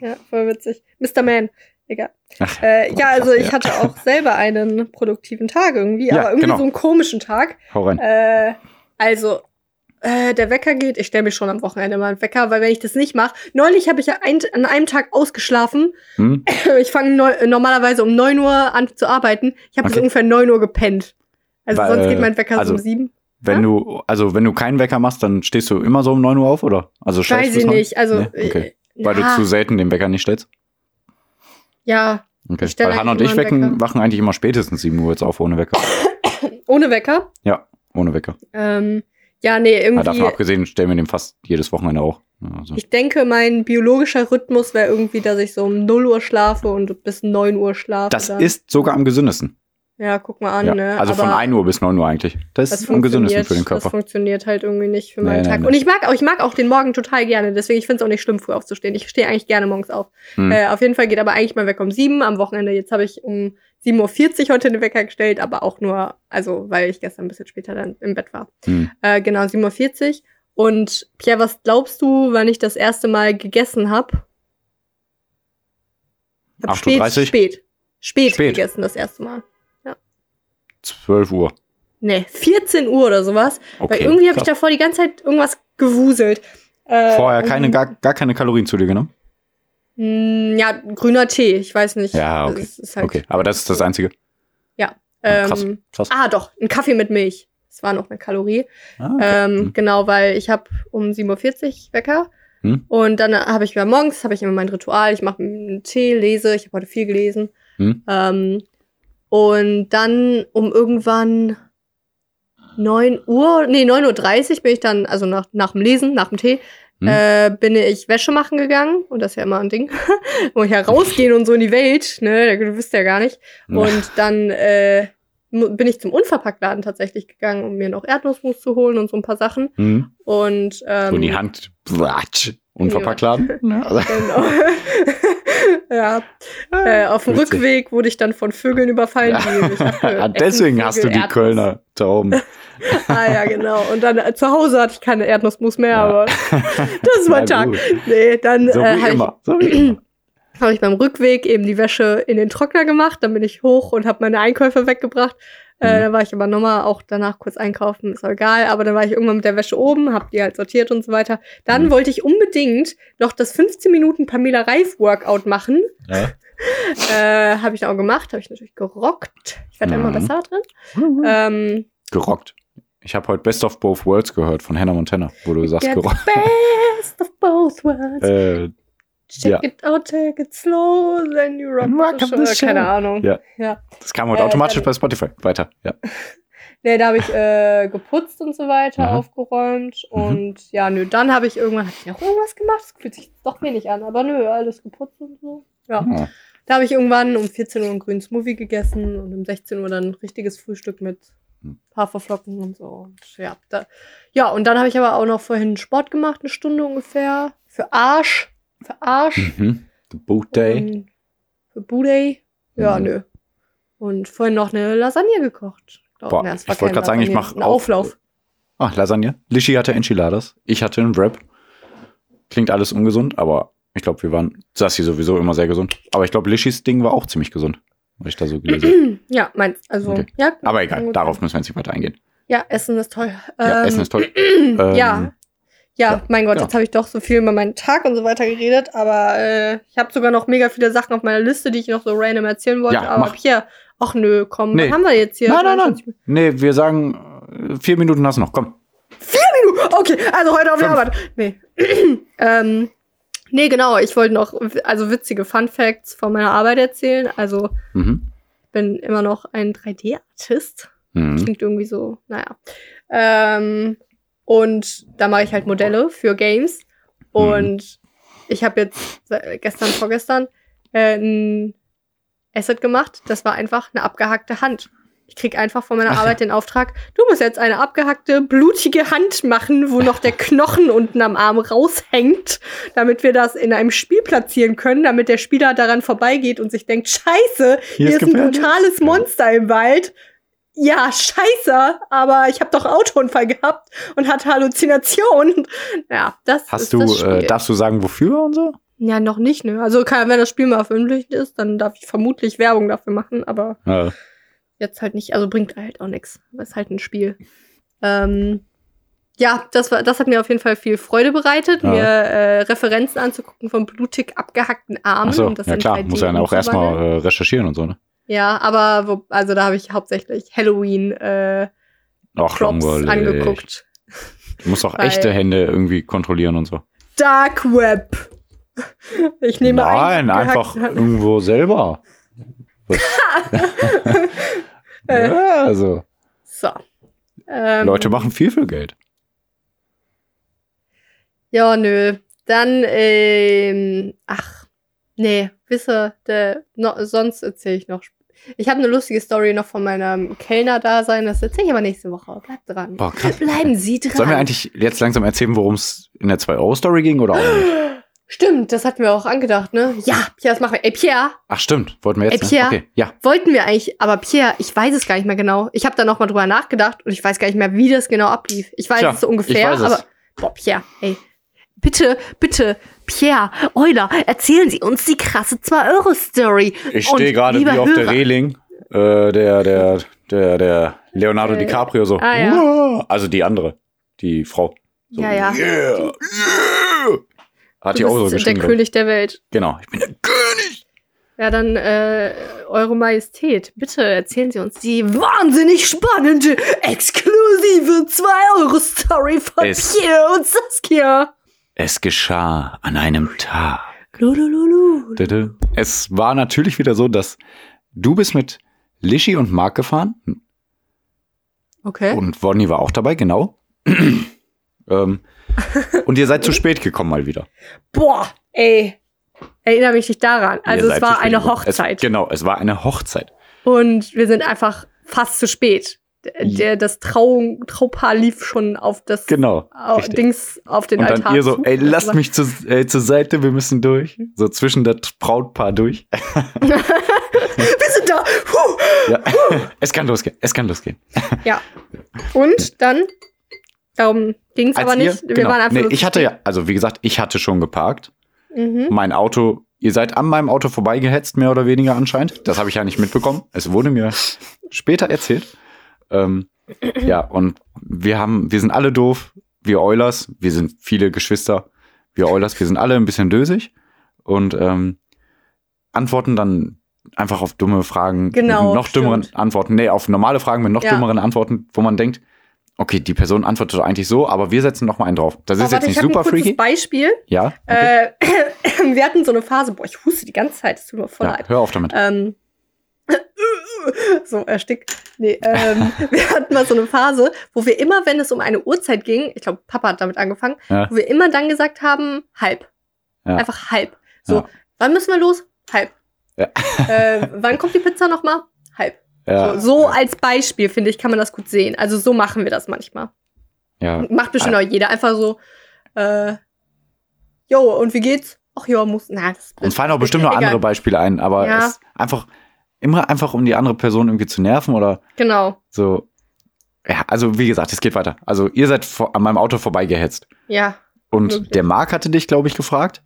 Ja, voll witzig. Mr. Man. Egal. Ach, Äh, ja, also ich hatte auch (laughs) selber einen produktiven Tag irgendwie, Ja, aber irgendwie genau. so einen komischen Tag. hau rein. Äh, also, äh, der Wecker geht. Ich stelle mich schon am Wochenende mal einen Wecker, weil wenn ich das nicht mache. Neulich habe ich ja ein, an einem Tag ausgeschlafen. Hm? Ich fange neu, normalerweise um 9 Uhr an zu arbeiten. Ich habe bis Okay. ungefähr 9 Uhr gepennt. Also Weil, sonst geht mein Wecker also, so um 7. Wenn Ja? du, also wenn du keinen Wecker machst, dann stehst du immer so um 9 Uhr auf, oder? Also Weiß ich neun? nicht. Also, Nee? Okay. äh, Weil ja, du zu selten den Wecker nicht stellst? ja, Okay. Weil Hannah und ich wecken, wachen eigentlich immer spätestens 7 Uhr jetzt auf ohne Wecker. (coughs) ohne Wecker. Ja, ohne Wecker. Ähm, ja, nee, Ja, irgendwie. davon abgesehen stellen wir den fast jedes Wochenende auch. Ja, Also. Ich denke, mein biologischer Rhythmus wäre irgendwie, dass ich so um 0 Uhr schlafe und bis 9 Uhr schlafe. Das dann. ist sogar am gesündesten. Ja, guck mal an, Ja. ne? Also von Aber 1 Uhr bis 9 Uhr eigentlich. Das das ist am gesündesten für den das Körper. funktioniert halt irgendwie nicht für Nee, meinen nee, Tag. nee. Und ich mag auch, ich mag auch den Morgen total gerne. Deswegen, ich finde es auch nicht schlimm, früh aufzustehen. Ich stehe eigentlich gerne morgens auf. Hm. Äh, auf jeden Fall geht aber eigentlich mein Wecker um 7 am Wochenende. Jetzt habe ich um 7.40 Uhr heute den Wecker gestellt, aber auch nur, also weil ich gestern ein bisschen später dann im Bett war. Hm. Äh, genau, 7.40 Uhr. Und Pierre, was glaubst du, wann ich das erste Mal gegessen habe? 8.30 Uhr? Spät, spät. Spät Spät. gegessen das erste Mal. 12 Uhr. Nee, 14 Uhr oder sowas. Okay. Weil irgendwie habe ich krass. davor die ganze Zeit irgendwas gewuselt. Äh, Vorher keine, und- gar, gar keine Kalorien zu dir genommen? Mm, Ja, grüner Tee, ich weiß nicht. Ja, Also okay. halt, Okay, aber das ist das Einzige. Ja. Ah, krass, Ähm, krass. ah, doch, ein Kaffee mit Milch. Das war noch eine Kalorie. Ah, okay. Ähm, Hm. Genau, weil ich habe um 7.40 Uhr Wecker. Hm. Und dann habe ich mir morgens, habe ich immer mein Ritual, ich mache einen Tee, lese, ich habe heute viel gelesen. Hm. Ähm, und dann um irgendwann 9 Uhr, nee, 9.30 Uhr bin ich dann, also nach, nach dem Lesen, nach dem Tee, Hm. äh, bin ich Wäsche machen gegangen. Und das ist ja immer ein Ding. (laughs) Wo ich ja rausgehen und so in die Welt, ne, du wisst ja gar nicht. Und dann äh, bin ich zum Unverpacktladen tatsächlich gegangen, um mir noch Erdnussmus zu holen und so ein paar Sachen. Hm. Und ähm, So in die Hand. Watsch. Unverpackt laden. Ja, (laughs) Genau. (laughs) (laughs) ja. Äh, auf dem Witzig. Rückweg wurde ich dann von Vögeln überfallen. (laughs) Abge- Ah, Deswegen hast du die Erdnuss. Kölner Tauben. (laughs) Ah ja, genau. Und dann äh, zu Hause hatte ich keine Erdnussmus mehr, Ja. aber das war Na Tag. gut. Nee, dann So äh, habe ich. So (clears throat) hab ich beim Rückweg eben die Wäsche in den Trockner gemacht. Dann bin ich hoch und habe meine Einkäufe weggebracht. Äh, Mhm. dann war ich aber nochmal auch danach kurz einkaufen, ist auch egal. Aber dann war ich irgendwann mit der Wäsche oben, hab die halt sortiert und so weiter. Dann Mhm. wollte ich unbedingt noch das 15 Minuten Pamela Reif Workout machen. Ja. (laughs) Äh, habe ich dann auch gemacht, habe ich natürlich gerockt. Ich werde immer Mhm. besser drin. Ähm, Gerockt. Ich habe heute Best of Both Worlds gehört von Hannah Montana, wo du sagst gerockt. best of both worlds. (laughs) Äh, Check ja. it out, take it slow, then you rock, rock the show. the show. Keine Ahnung. Ja. ja. das kam heute Äh, automatisch dann- bei Spotify. Weiter. Ja. (laughs) Nee, da habe ich äh, geputzt und so weiter, Mhm. aufgeräumt. Mhm. Und ja, nö, dann habe ich irgendwann, habe ich noch irgendwas gemacht? Das fühlt sich doch wenig an, aber nö, alles geputzt und so. Ja. Oh. Da habe ich irgendwann um 14 Uhr einen grünen Smoothie gegessen und um 16 Uhr dann ein richtiges Frühstück mit Hm. Haferflocken und so. Und ja, da, ja, und dann habe ich aber auch noch vorhin Sport gemacht, eine Stunde ungefähr. Für Arsch. Für Arsch. Mhm. The Boot Day. Und für Booday. Ja, Mhm. nö. Und vorhin noch eine Lasagne gekocht. Boah, na, ich wollte gerade sagen, ich mache einen Auflauf. Ah, Lasagne. Lishi hatte Enchiladas. Ich hatte einen Wrap. Klingt alles ungesund, aber ich glaube, wir waren Sassi sowieso immer sehr gesund. Aber ich glaube, Lishis Ding war auch ziemlich gesund, was ich da so gelesen habe. (clears throat) Ja, meins. Also, Okay. ja. Aber egal, darauf müssen wir jetzt nicht weiter eingehen. Ja, Essen ist toll. Ja, Ähm, Essen ist toll. (clears throat) Ähm, ja. Ja, ja, mein Gott, ja. jetzt habe ich doch so viel über meinen Tag und so weiter geredet, aber äh, ich habe sogar noch mega viele Sachen auf meiner Liste, die ich noch so random erzählen wollte. Ja, aber mach. hier, ach nö, komm, Nee. was haben wir jetzt hier? Nein, nein, nein. Nee, wir sagen, äh, vier Minuten hast du noch. Komm. Okay, also heute auf. Arbeit. Nee. (clears throat) ähm, nee, genau, ich wollte noch also witzige Fun Facts von meiner Arbeit erzählen. Also, Mhm. ich bin immer noch ein 3D-Artist. Mhm. Klingt irgendwie so, naja. Ähm, und da mache ich halt Modelle für Games. Und ich habe jetzt gestern, vorgestern äh, ein Asset gemacht. Das war einfach eine abgehackte Hand. Ich krieg einfach von meiner Ach. Arbeit den Auftrag, du musst jetzt eine abgehackte, blutige Hand machen, wo noch der Knochen unten am Arm raushängt, damit wir das in einem Spiel platzieren können, damit der Spieler daran vorbeigeht und sich denkt, scheiße, hier, ist ist ein brutales. Monster im Wald. Ja, scheiße, aber ich habe doch Autounfall gehabt und hatte Halluzinationen. (laughs) Ja, das ist Hast du, das Spiel. äh, darfst du sagen, wofür und so? Ja, noch nicht, ne? Also kann, wenn das Spiel mal veröffentlicht ist, dann darf ich vermutlich Werbung dafür machen, aber Ja. jetzt halt nicht. Also bringt halt auch nichts. Ist halt ein Spiel. Ähm, Ja, das, war, das hat mir auf jeden Fall viel Freude bereitet, Ja. mir äh, Referenzen anzugucken von blutig abgehackten Armen. Und das ja klar, 3D muss ja auch erstmal äh, recherchieren und so, ne? Ja, aber wo, also da habe ich hauptsächlich Halloween äh, Ach, Props langweilig. angeguckt. Du musst auch (laughs) Weil- echte Hände irgendwie kontrollieren und so. Dark Web. Ich nehme Nein, einen einfach irgendwo selber. (laughs) Äh. ja, also, So. Ähm, Leute machen viel für Geld. Ja, nö. Dann, ähm, ach, nee, wisse, der, no, sonst erzähle ich noch. Ich habe eine lustige Story noch von meinem Kellner-Dasein, das erzähle ich aber nächste Woche. Bleibt dran. Boah, krass. Bleiben Sie dran. Sollen wir eigentlich jetzt langsam erzählen, worum es in der 2-Euro-Story ging oder auch nicht? Stimmt, das hatten wir auch angedacht, ne? Ja, Pierre, das machen wir. Ey, Pierre, Ach, stimmt. Wollten wir jetzt? Ey, ne? Pierre. Okay, ja. wollten wir eigentlich, aber Pierre, ich weiß es gar nicht mehr genau. Ich habe da noch mal drüber nachgedacht und ich weiß gar nicht mehr, wie das genau ablief. Ich weiß Tja, es so ungefähr, ich weiß es. aber boah, Pierre, ey. Bitte, bitte, Pierre, Euler, erzählen Sie uns die krasse 2-Euro-Story. Ich Und stehe gerade wie auf der Hörer- Reling. Äh, der, der, der, der Leonardo Äh, DiCaprio so. ah, ja. Also die andere, die Frau. So, Ja, ja. Yeah, yeah. Hat die auch so der geschrieben. ich. König der Welt. Genau. Ich bin der König. Ja, dann, äh, Eure Majestät, bitte erzählen Sie uns die wahnsinnig spannende, exklusive 2-Euro-Story von Es- Pierre und Saskia. Es geschah an einem Tag. Lulululu. Es war natürlich wieder so, dass du bist mit Lischi und Marc gefahren Okay. und Wonny war auch dabei, genau. (clears throat) ähm, und ihr seid zu spät gekommen mal wieder. Boah, ey. Erinnere mich nicht daran. Also es war eine gekommen. Hochzeit. Es, genau, es war eine Hochzeit. und wir sind einfach fast zu spät. Der, das Trau, Traupaar lief schon auf das Genau. au-. Dings auf den Und Altar. dann ihr so, ey, lasst mich zu, äh, zur Seite, wir müssen durch. So zwischen das Brautpaar durch. (laughs) (laughs) Wir sind da. Huh. Ja. (laughs) es kann losgehen, es kann losgehen. Ja. Und dann, darum ging es aber nicht. Wir genau. waren einfach nee, ich hatte ja, also wie gesagt, ich hatte schon geparkt. Mhm. Mein Auto, ihr seid an meinem Auto vorbeigehetzt, mehr oder weniger anscheinend. Das habe ich ja nicht mitbekommen. Es wurde mir später erzählt. Ähm, ja, und wir haben, wir sind alle doof, wir Eulers, wir sind viele Geschwister, wir Eulers, wir sind alle ein bisschen dösig und ähm, antworten dann einfach auf dumme Fragen, Genau, mit noch dümmeren stimmt. Antworten, nee, auf normale Fragen mit noch Ja. dümmeren Antworten, wo man denkt, okay, die Person antwortet doch eigentlich so, aber wir setzen noch mal einen drauf. Das Oh, ist warte, jetzt ich nicht ein super kurzes freaky. Beispiel. Ja, okay. Äh, (coughs) wir hatten so eine Phase, boah, ich huste die ganze Zeit, es tut mir voll ja, leid. hör auf damit. Ähm, (laughs) so, erstickt. Nee, ähm, (laughs) wir hatten mal so eine Phase, wo wir immer, wenn es um eine Uhrzeit ging, ich glaube, Papa hat damit angefangen, Ja. wo wir immer dann gesagt haben, halb. Ja. Einfach halb. So, Ja. wann müssen wir los? Halb. Äh, wann kommt die Pizza nochmal? Halb. So, so als Beispiel, finde ich, kann man das gut sehen. Also so machen wir das manchmal. ja. Macht bestimmt auch jeder. Einfach so, äh, jo, und wie geht's? Ach ja, muss, na, das Uns fallen auch bestimmt noch andere Beispiele ein, aber Ja. einfach immer einfach um die andere Person irgendwie zu nerven oder Genau, so. Ja, also wie gesagt, es geht weiter. Also ihr seid vor, an meinem Auto vorbeigehetzt ja. und Wirklich. der Marc hatte dich, glaube ich, gefragt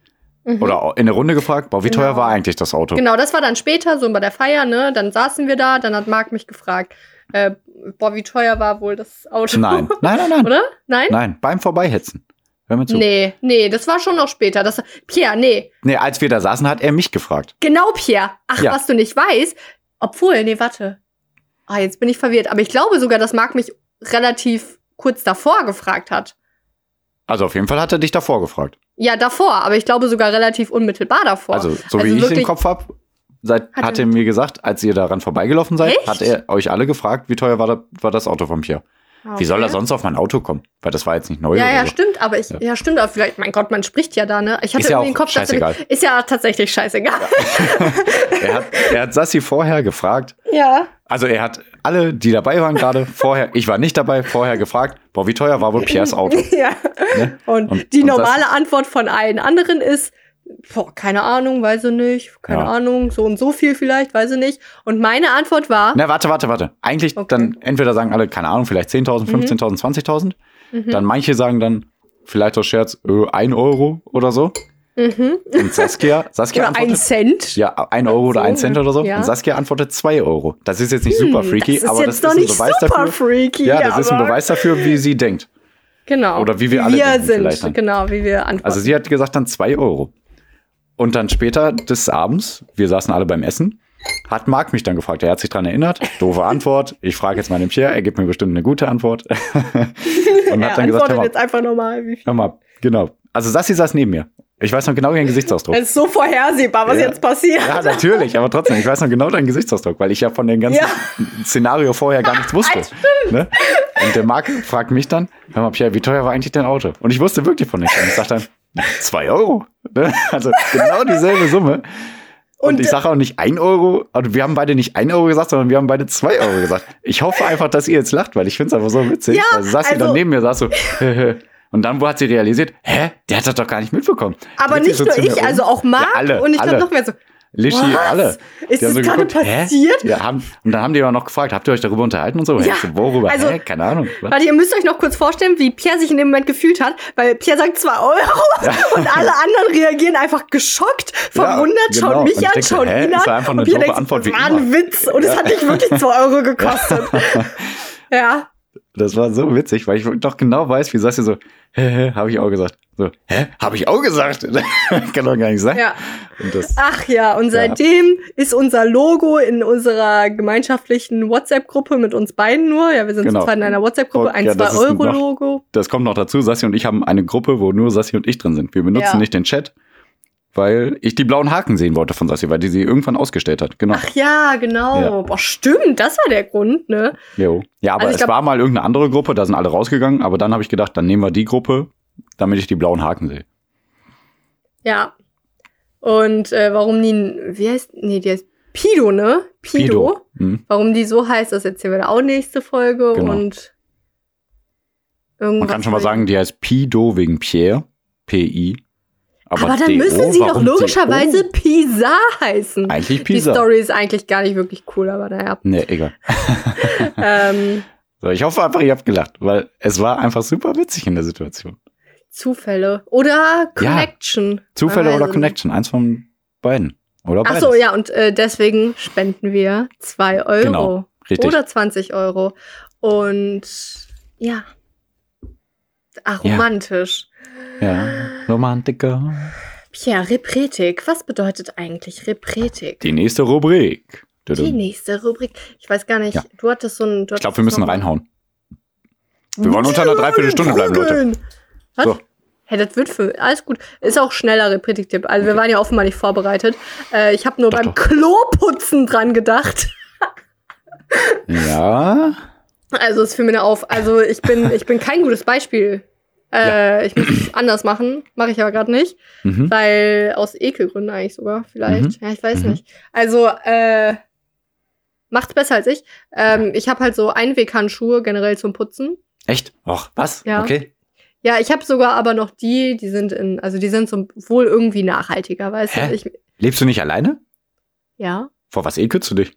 Mhm. oder in der Runde gefragt, boah, wie Genau. teuer war eigentlich das Auto? Genau, das war dann später, so bei der Feier, ne? Dann saßen wir da, dann hat Marc mich gefragt, äh, boah, wie teuer war wohl das Auto? Nein, nein, nein, nein, (laughs) Oder? Nein? nein, beim Vorbeihetzen. Hör mir zu. Nee. Nee, nee, das war schon noch später. Das, Pierre, nee. als wir da saßen, hat er mich gefragt. Genau, Pierre. Ach, Ja. was du nicht weißt. Obwohl, nee, warte. Ah, jetzt bin ich verwirrt. Aber ich glaube sogar, dass Marc mich relativ kurz davor gefragt hat. Also auf jeden Fall hat er dich davor gefragt. Ja, davor, aber ich glaube sogar relativ unmittelbar davor. Also so Also wie ich den Kopf hab, seid, Hat hat er- mir gesagt, als ihr daran vorbeigelaufen seid, Echt? hat er euch alle gefragt, wie teuer war, da, war das Auto von Pierre. Ah, Wie soll er okay. sonst auf mein Auto kommen? Weil das war jetzt nicht neu Ja, ja, so. stimmt, aber ich, Ja. ja. stimmt, aber vielleicht, mein Gott, man spricht ja da, ne? Ich hatte Ist ja irgendwie den Kopf, scheißegal. ist ja tatsächlich scheißegal. (laughs) Er hat, er hat Sassi vorher gefragt, Ja. also er hat alle, die dabei waren gerade, vorher, ich war nicht dabei, vorher gefragt, boah, wie teuer war wohl Pierres Auto? (laughs) ja. Ne? Und, Und- die und normale Antwort von allen anderen ist, boah, keine Ahnung, weiß ich nicht, keine Ja. Ahnung, so und so viel vielleicht, weiß ich nicht. Und meine Antwort war, Na, warte, warte, warte. Eigentlich Okay. dann entweder sagen alle, keine Ahnung, vielleicht 10.000, 15.000, 20.000. Mhm. Dann manche sagen dann, vielleicht aus Scherz, äh, 1 Euro oder so. mhm. Und Saskia, (laughs) Saskia oder ein antwortet, Cent. ja, 1 Euro oder So, 1 Cent oder so. ja. Und Saskia antwortet 2 Euro. Das ist jetzt nicht super Hm, freaky, das ist aber das ist ein Beweis super dafür. freaky. Ja, das ist ein Beweis dafür, wie sie denkt. Genau. Oder wie wir alle wir denken sind. Genau, wie wir antworten. Also sie hat gesagt dann zwei Euro. Und dann später des Abends, wir saßen alle beim Essen, hat Marc mich dann gefragt. Er hat sich dran erinnert. Doofe Antwort. Ich frage jetzt mal den Pierre, er gibt mir bestimmt eine gute Antwort. (laughs) Und er hat dann gesagt, antwortet hör mal, jetzt einfach nochmal. Hör mal, genau. Also Sassi saß neben mir. Ich weiß noch genau ihren Gesichtsausdruck. Es ist so vorhersehbar, was Ja. jetzt passiert. Ja, natürlich, aber trotzdem, ich weiß noch genau deinen Gesichtsausdruck, weil ich ja von dem ganzen Ja. Szenario vorher gar nichts wusste. Ne? Und der Marc fragt mich dann, hör mal, Pierre, wie teuer war eigentlich dein Auto? Und ich wusste wirklich von nichts. Und ich sag dann, (laughs) zwei Euro. Ne? Also genau dieselbe Summe. Und, Und, ich sage auch nicht ein Euro, also wir haben beide nicht ein Euro gesagt, sondern wir haben beide zwei Euro gesagt. Ich hoffe einfach, dass ihr jetzt lacht, weil ich finde es einfach so witzig. Ja, weil saß sie also- dann neben mir, saß so, (laughs) und dann wo hat sie realisiert, hä, der hat das doch gar nicht mitbekommen. aber nicht nur ich, um. also auch Marc Ja, alle, und ich glaube noch mehr so. Lischi, Was? alle. Ist Die das gerade geguckt, hä? passiert? Ja, haben, und dann haben die aber noch gefragt, habt ihr euch darüber unterhalten und so? Ja, so, worüber? also- hä? Keine Ahnung. Was? Warte, ihr müsst euch noch kurz vorstellen, wie Pierre sich in dem Moment gefühlt hat, weil Pierre sagt 2 Euro (laughs) und alle anderen reagieren einfach geschockt, verwundert, genau. schauen mich ich an, denke, schauen hä, ihn an. einfach und eine Pierre doofe denkt, Antwort das war ein. Witz und es hat dich wirklich 2 Euro gekostet. (laughs) ja. Das war so witzig, weil ich doch genau weiß, wie sagst du so, hä, hä, habe ich auch gesagt. So, hä, habe ich auch gesagt? (laughs) Kann doch gar nicht sein. Ja. Das, Ach ja, und seitdem ist unser Logo in unserer gemeinschaftlichen WhatsApp-Gruppe mit uns beiden nur. Ja, wir sind Genau. zweit in einer WhatsApp-Gruppe, ein Ja, das ist 2-Euro-Logo. das kommt noch dazu. Sassi und ich haben eine Gruppe, wo nur Sassi und ich drin sind. Wir benutzen Ja. nicht den Chat, weil ich die blauen Haken sehen wollte von Sassi, weil die sie irgendwann ausgestellt hat. Genau. Ach ja, genau. Ja. Boah, stimmt, das war der Grund, ne? Jo. Ja, aber Also es glaub- war mal irgendeine andere Gruppe, da sind alle rausgegangen, aber dann habe ich gedacht, dann nehmen wir die Gruppe, damit ich die blauen Haken sehe. Ja. Und äh, warum die, wie heißt, nee, die heißt Pido, ne? Pido. Hm. Warum die so heißt, das erzählen wir da auch nächste Folge. Genau. Und irgendwas. Man kann schon mal sagen, die heißt Pido wegen Pierre, P-I. Aber, dann DO, müssen sie doch logischerweise? Pisa heißen. Eigentlich Die Pisa. Story ist eigentlich gar nicht wirklich cool, aber naja. Nee, egal. (laughs) (laughs) ähm, So, ich hoffe einfach, ihr habt gelacht, weil es war einfach super witzig in der Situation. Zufälle. Oder Connection. Zufälle Man oder Connection, eins von beiden. Oder Ach so, ja, und äh, deswegen spenden wir 2 Euro. Genau, richtig. Oder 20 Euro. Und ja. Ach, Ja. romantisch. Ja, Romantiker. Pierre, Repretik. Was bedeutet eigentlich Repretik? Die nächste Rubrik. Die nächste Rubrik. Ich weiß gar nicht. Ja. Du hattest so ein. Ich glaube, wir müssen noch- reinhauen. Wir wollen unter einer Dreiviertelstunde bleiben, Leute. Was? So. Hey, das wird für alles gut. Ist auch schneller Repretik-Tipp. Also wir waren ja offenbar nicht vorbereitet. Äh, ich habe nur Doch, beim doch. Kloputzen dran gedacht. Ja. Also es fiel mir auf. Also ich bin, ich bin kein gutes Beispiel. Äh, Ich muss es (clears throat) anders machen. Mache ich aber gerade nicht. Mhm. Weil aus Ekelgründen eigentlich sogar, vielleicht. Mhm. Ja, ich weiß Mhm. nicht. Also, äh, macht's besser als ich. Ähm, ich habe halt so Einweghandschuhe generell zum Putzen. Echt? Och, was? Ja. Okay. Ja, ich habe sogar aber noch die, die sind in, also die sind so wohl irgendwie nachhaltiger, weißt Hä? du? Ich, Lebst du nicht alleine? ja. Vor was ekelst du dich?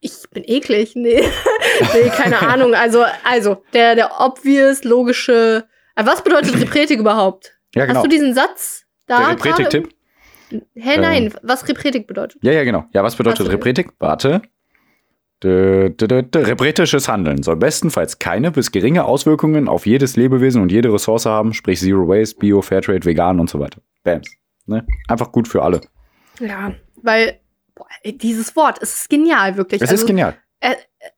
Ich bin eklig. Nee. (laughs) nee, keine (laughs) Ahnung. Also, also, der, der obvious, logische. Äh, was bedeutet (laughs) Repretik überhaupt? Ja, genau. Hast du diesen Satz da? Der Repretik-Tipp? Hä, nein, was Repretik bedeutet. Ja, ja, genau. Ja, was bedeutet du- Repretik? Warte. Dö, dö, dö. Repretisches Handeln soll bestenfalls keine bis geringe Auswirkungen auf jedes Lebewesen und jede Ressource haben, sprich Zero Waste, Bio, Fairtrade, Vegan und so weiter. Bams. Ne? Einfach gut für alle. Ja, weil boah, dieses Wort, es ist genial, wirklich. Es also, ist genial.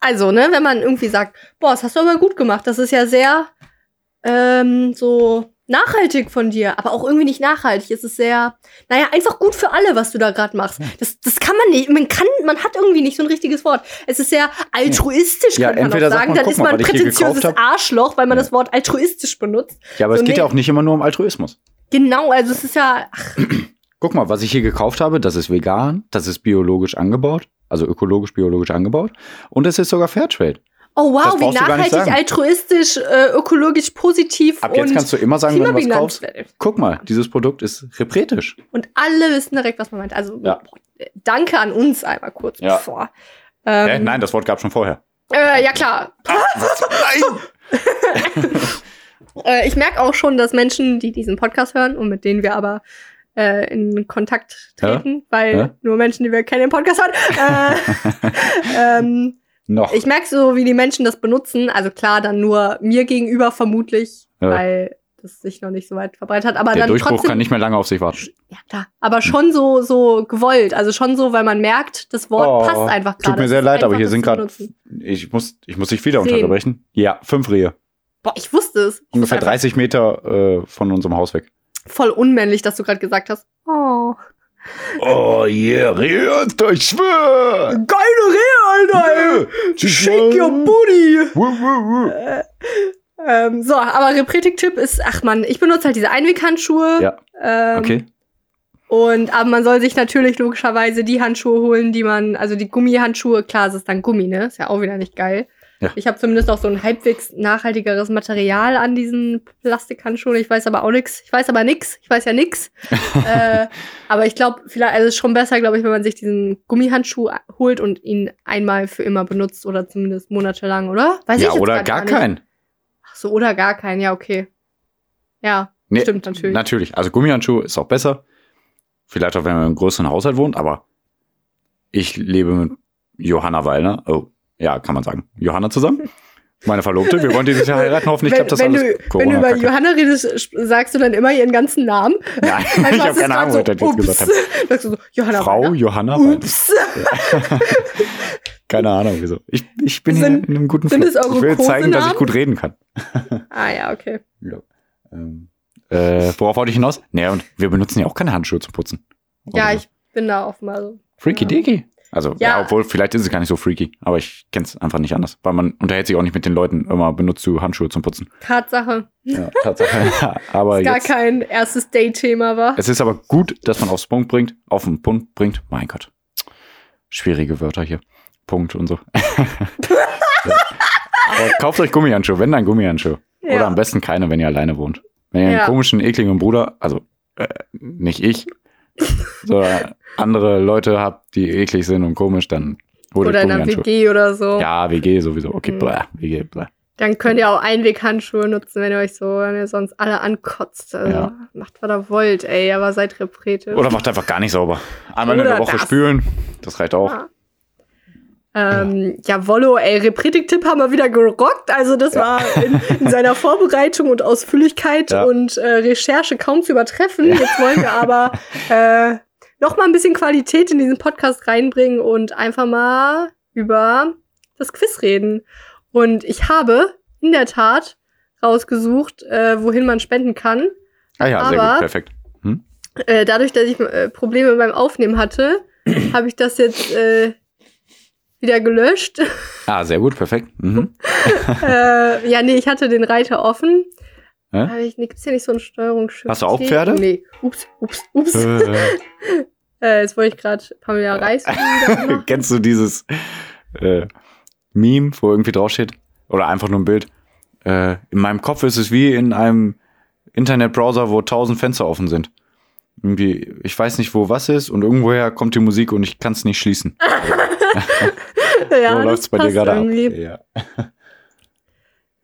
also, ne, wenn man irgendwie sagt, boah, das hast du aber gut gemacht, das ist ja sehr ähm, so nachhaltig von dir, aber auch irgendwie nicht nachhaltig. Es ist sehr, naja, einfach gut für alle, was du da gerade machst. Das, das kann man nicht, man kann, man hat irgendwie nicht so ein richtiges Wort. Es ist sehr altruistisch, Ja, könnte man auch sagen. man, Dann guck ist man ein prätentiöses. Arschloch, weil man Ja. das Wort altruistisch benutzt. Ja, aber so, es geht nee. ja auch nicht immer nur um Altruismus. Genau, also es ist ja, ach, Guck mal, was ich hier gekauft habe, das ist vegan, das ist biologisch angebaut, also ökologisch, biologisch angebaut und es ist sogar Fairtrade. Oh wow, wie nachhaltig, altruistisch, äh, ökologisch, positiv Ab jetzt kannst du immer sagen, wenn du was kaufst, guck mal, dieses Produkt ist repretisch. Und alle wissen direkt, was man meint. Also Ja. boah, danke an uns einmal kurz Ja. bevor. Ähm, Hä? Nein, das Wort gab schon vorher. Äh, ja klar. (laughs) Nein! (laughs) Äh, ich merke auch schon, dass Menschen, die diesen Podcast hören und mit denen wir aber äh, in Kontakt Ja? treten, weil Ja? nur Menschen, die wir kennen, den Podcast hören, äh, (laughs) ähm, Noch. Ich merke so, wie die Menschen das benutzen. Also klar, dann nur mir gegenüber vermutlich, Ja. weil das sich noch nicht so weit verbreitet hat. Aber Der dann Durchbruch trotzdem, kann nicht mehr lange auf sich warten. ja klar, aber schon so so gewollt. Also schon so, weil man merkt, das Wort Oh, passt einfach tut gerade. mir Es sehr leid, aber hier sind benutzen. Ich muss, ich muss dich wieder Zehn. unterbrechen. Ja, fünf Rehe. Boah, ich wusste es. Ungefähr wusste 30 Meter äh, von unserem Haus weg. Voll unmännlich, dass du gerade gesagt hast. Oh. Oh yeah, Rehe, ich schwör! Geile Rehe, Alter! Shake your booty! Äh, ähm, so, aber Repretik-Tipp ist, ach man, ich benutze halt diese Einweghandschuhe. Ja. Ähm, Okay. Und aber man soll sich natürlich logischerweise die Handschuhe holen, die man, also die Gummihandschuhe, klar, es ist dann Gummi, ne? Ist ja auch wieder nicht geil. Ja. Ich habe zumindest auch so ein halbwegs nachhaltigeres Material an diesen Plastikhandschuhen. Ich weiß aber auch nix. Ich weiß aber nix. Ich weiß ja nix. (laughs) äh, aber ich glaube, vielleicht also es ist schon besser, glaube ich, wenn man sich diesen Gummihandschuh holt und ihn einmal für immer benutzt oder zumindest monatelang, oder? Weiß Ja, ich jetzt oder gar nicht. keinen. Ach so, oder gar keinen. Ja, okay. Ja, Nee, stimmt natürlich. Natürlich. Also Gummihandschuhe ist auch besser. Vielleicht auch, wenn man in einem größeren Haushalt wohnt, aber ich lebe mit Johanna Wallner. Oh, ja, kann man sagen. Johanna zusammen. Meine Verlobte. Wir wollen dieses Jahr heiraten. Hoffentlich wenn, klappt das wenn, alles. du, wenn du über. Johanna redest, sagst du dann immer ihren ganzen Namen? Nein, ich habe keine Ahnung, was ich jetzt gesagt habe. Sagst du so, Johanna Frau Weiner? Johanna. Ups. (laughs) Keine Ahnung, wieso. Ich, ich bin Sind- hier in einem guten eure Ich will zeigen, dass ich gut reden kann. (laughs) Ah ja, okay. Ja. Ähm, äh, worauf wollte ich hinaus? Naja, und wir benutzen ja auch keine Handschuhe zum Putzen. Ja, Oder ich bin da offen. Also. Freaky ja. Dicky. Also, ja. Ja. obwohl, vielleicht ist es gar nicht so freaky, aber ich kenne es einfach nicht anders. Weil man unterhält sich auch nicht mit den Leuten, immer benutzt du Handschuhe zum Putzen. Tatsache. Ja, Tatsache. (laughs) aber Gar jetzt, kein erstes Date-Thema war. es ist aber gut, dass man aufs Punkt bringt, auf den Punkt bringt. Mein Gott. Schwierige Wörter hier. Punkt und so. (laughs) Aber kauft euch Gummihandschuhe, wenn dann Gummihandschuhe. Ja. Oder am besten keine, wenn ihr alleine wohnt. Wenn ihr einen komischen, ekligen Bruder, also äh, nicht ich, sondern andere Leute habt, die eklig sind und komisch, dann holt Oder in einer. WG oder so. Ja, WG sowieso. Okay, Mhm. bläh, WG, bläh. Dann könnt ihr auch Einweghandschuhe nutzen, wenn ihr euch so, wenn ihr sonst alle ankotzt. Also, Ja. Macht, was ihr wollt, ey, aber seid repretisch. Oder macht einfach gar nicht sauber. Einmal in Oder der Woche das. spülen, das reicht auch. Ja. Ähm, ja, Wollo, ey, Repretik-Tipp haben wir wieder gerockt. Also, das Ja. war in, in seiner Vorbereitung und Ausführlichkeit Ja. und äh, Recherche kaum zu übertreffen. Jetzt wollen wir aber (laughs) äh, noch mal ein bisschen Qualität in diesen Podcast reinbringen und einfach mal über das Quiz reden. Und ich habe in der Tat rausgesucht, äh, wohin man spenden kann. Ah ja, sehr Aber- gut, perfekt. Äh, dadurch, dass ich äh, Probleme beim Aufnehmen hatte, (clears throat) habe ich das jetzt äh, wieder gelöscht. Ah, sehr gut, perfekt. Mhm. (laughs) äh, ja, nee, ich hatte den Reiter offen. Aber ich, nee, gibt's hier nicht so ein Steuerungsschiff? Hast du auch Pferde? Nee. Ups, ups, ups. Äh, (laughs) äh, jetzt wollte ich gerade Pamela Reis wieder (laughs) machen. Kennst du dieses äh, Meme, wo irgendwie draufsteht? Oder einfach nur ein Bild? Äh, in meinem Kopf ist es wie in einem Internetbrowser, wo tausend Fenster offen sind. Irgendwie, ich weiß nicht, wo was ist und irgendwoher kommt die Musik und ich kann es nicht schließen. (laughs) ja, so das läuft's bei dir gerade ab. Ja.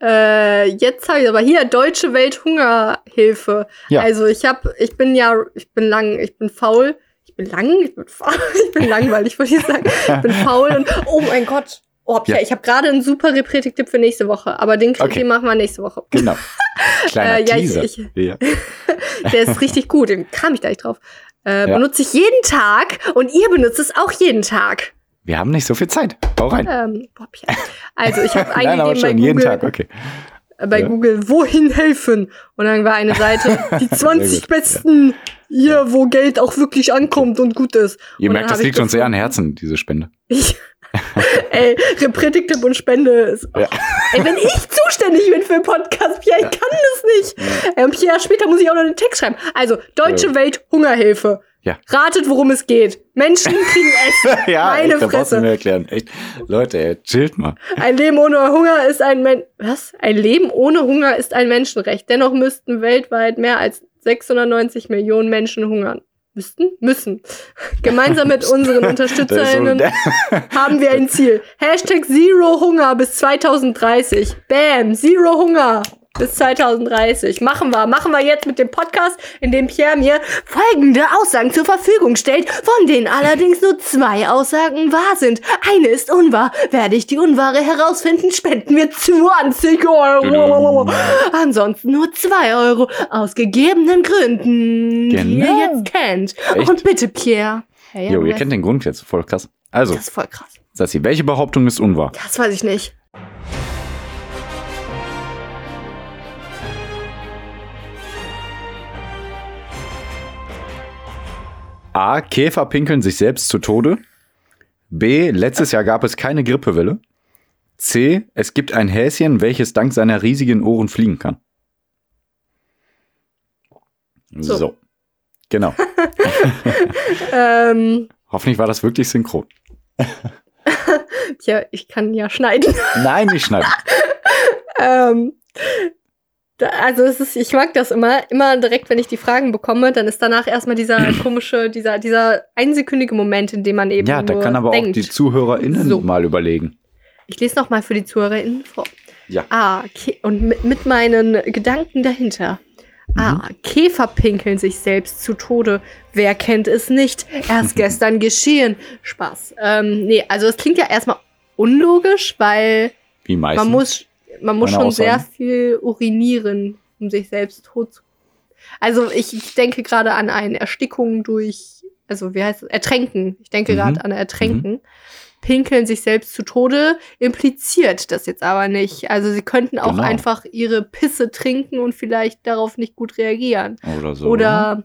Äh, jetzt habe ich aber hier Deutsche Welthungerhilfe. Ja. Also ich habe, ich bin ja, ich bin lang, ich bin faul. Ich bin lang, ich bin faul, (laughs) ich bin langweilig, wollte ich sagen. Ich bin faul und oh mein Gott. Oh, Ja. ich habe gerade einen super Repretik-Tipp für nächste Woche, aber den, Okay. den machen wir nächste Woche. Genau. (laughs) Kleiner Äh, ja, ich- ich- ja. (laughs) Der ist richtig gut, den kam ich gleich drauf. Äh. Benutze ich jeden Tag und ihr benutzt es auch jeden Tag. Wir haben nicht so viel Zeit. Bau rein. Ähm, boah, also ich habe (laughs) Nein, aber eingegeben bei schon jeden Google, Tag, okay. äh, bei. Google, wohin helfen? Und dann war eine Seite, die 20 gut, besten hier, wo Geld auch wirklich ankommt und gut ist. Ihr merkt, das liegt uns sehr an Herzen, diese Spende. Ich, (laughs) ey, Repretik-Tipp und Spende ist. Ja. Ey, wenn ich zuständig bin für den Podcast, Pierre, ich kann das nicht. Ey, und Pierre, später muss ich auch noch den Text schreiben. Also, Deutsche Ja. Welt Hungerhilfe. Ja. Ratet, worum es geht. Menschen kriegen Essen. (laughs) ja, Meine echt, Fresse. mir erklären. Echt. Leute, ey, chillt mal. Ein Leben ohne Hunger ist ein Men Was? Ein Leben ohne Hunger ist ein Menschenrecht. Dennoch müssten weltweit mehr als 690 Millionen Menschen hungern. Müssten? Müssen. (laughs) Gemeinsam mit unseren UnterstützerInnen (laughs) haben wir ein Ziel. Hashtag Zero Hunger bis 2030. Bam, Zero Hunger. Bis 2030. Machen wir. Machen wir jetzt mit dem Podcast, in dem Pierre mir folgende Aussagen zur Verfügung stellt, von denen allerdings nur zwei Aussagen wahr sind. Eine ist unwahr. Werde ich die unwahre herausfinden, spenden wir 20 Euro. Ansonsten nur 2 Euro. Aus gegebenen Gründen, die ihr Genau. jetzt kennt. Echt? Und bitte, Pierre. Hey, Jo, ihr kennt den Grund jetzt. Voll krass. Also, das ist voll krass. Sassi, welche Behauptung ist unwahr? Das weiß ich nicht. A. Käfer pinkeln sich selbst zu Tode. B. Letztes Jahr gab es keine Grippewelle. C. Es gibt ein Häschen, welches dank seiner riesigen Ohren fliegen kann. So. So. Genau. (laughs) (laughs) Ähm, Hoffentlich war das wirklich synchron. (laughs) tja, ich kann ja schneiden. Nein, nicht schneiden. ähm, da, also es ist, ich mag das immer, immer direkt, wenn ich die Fragen bekomme, dann ist danach erstmal dieser (clears throat) komische, dieser, dieser einsekündige Moment, in dem man eben Ja, da kann aber denkt. auch die ZuhörerInnen So. mal überlegen. Ich lese noch mal für die ZuhörerInnen vor. Ja. A. Kä und mit, mit meinen Gedanken dahinter. A. Käfer pinkeln sich selbst zu Tode. Wer kennt es nicht? Erst (laughs) gestern geschehen. Spaß. Ähm, nee, also es klingt ja erstmal unlogisch, weil Wie meistens. man muss, man muss schon sehr Aussagen. viel urinieren, um sich selbst tot zu. Also ich, ich denke gerade an eine Erstickung durch, also wie heißt es? Ertränken. Ich denke Mhm. gerade an Ertränken. Pinkeln sich selbst zu Tode impliziert das jetzt aber nicht. Also sie könnten auch Genau. einfach ihre Pisse trinken und vielleicht darauf nicht gut reagieren. Oder so. Oder,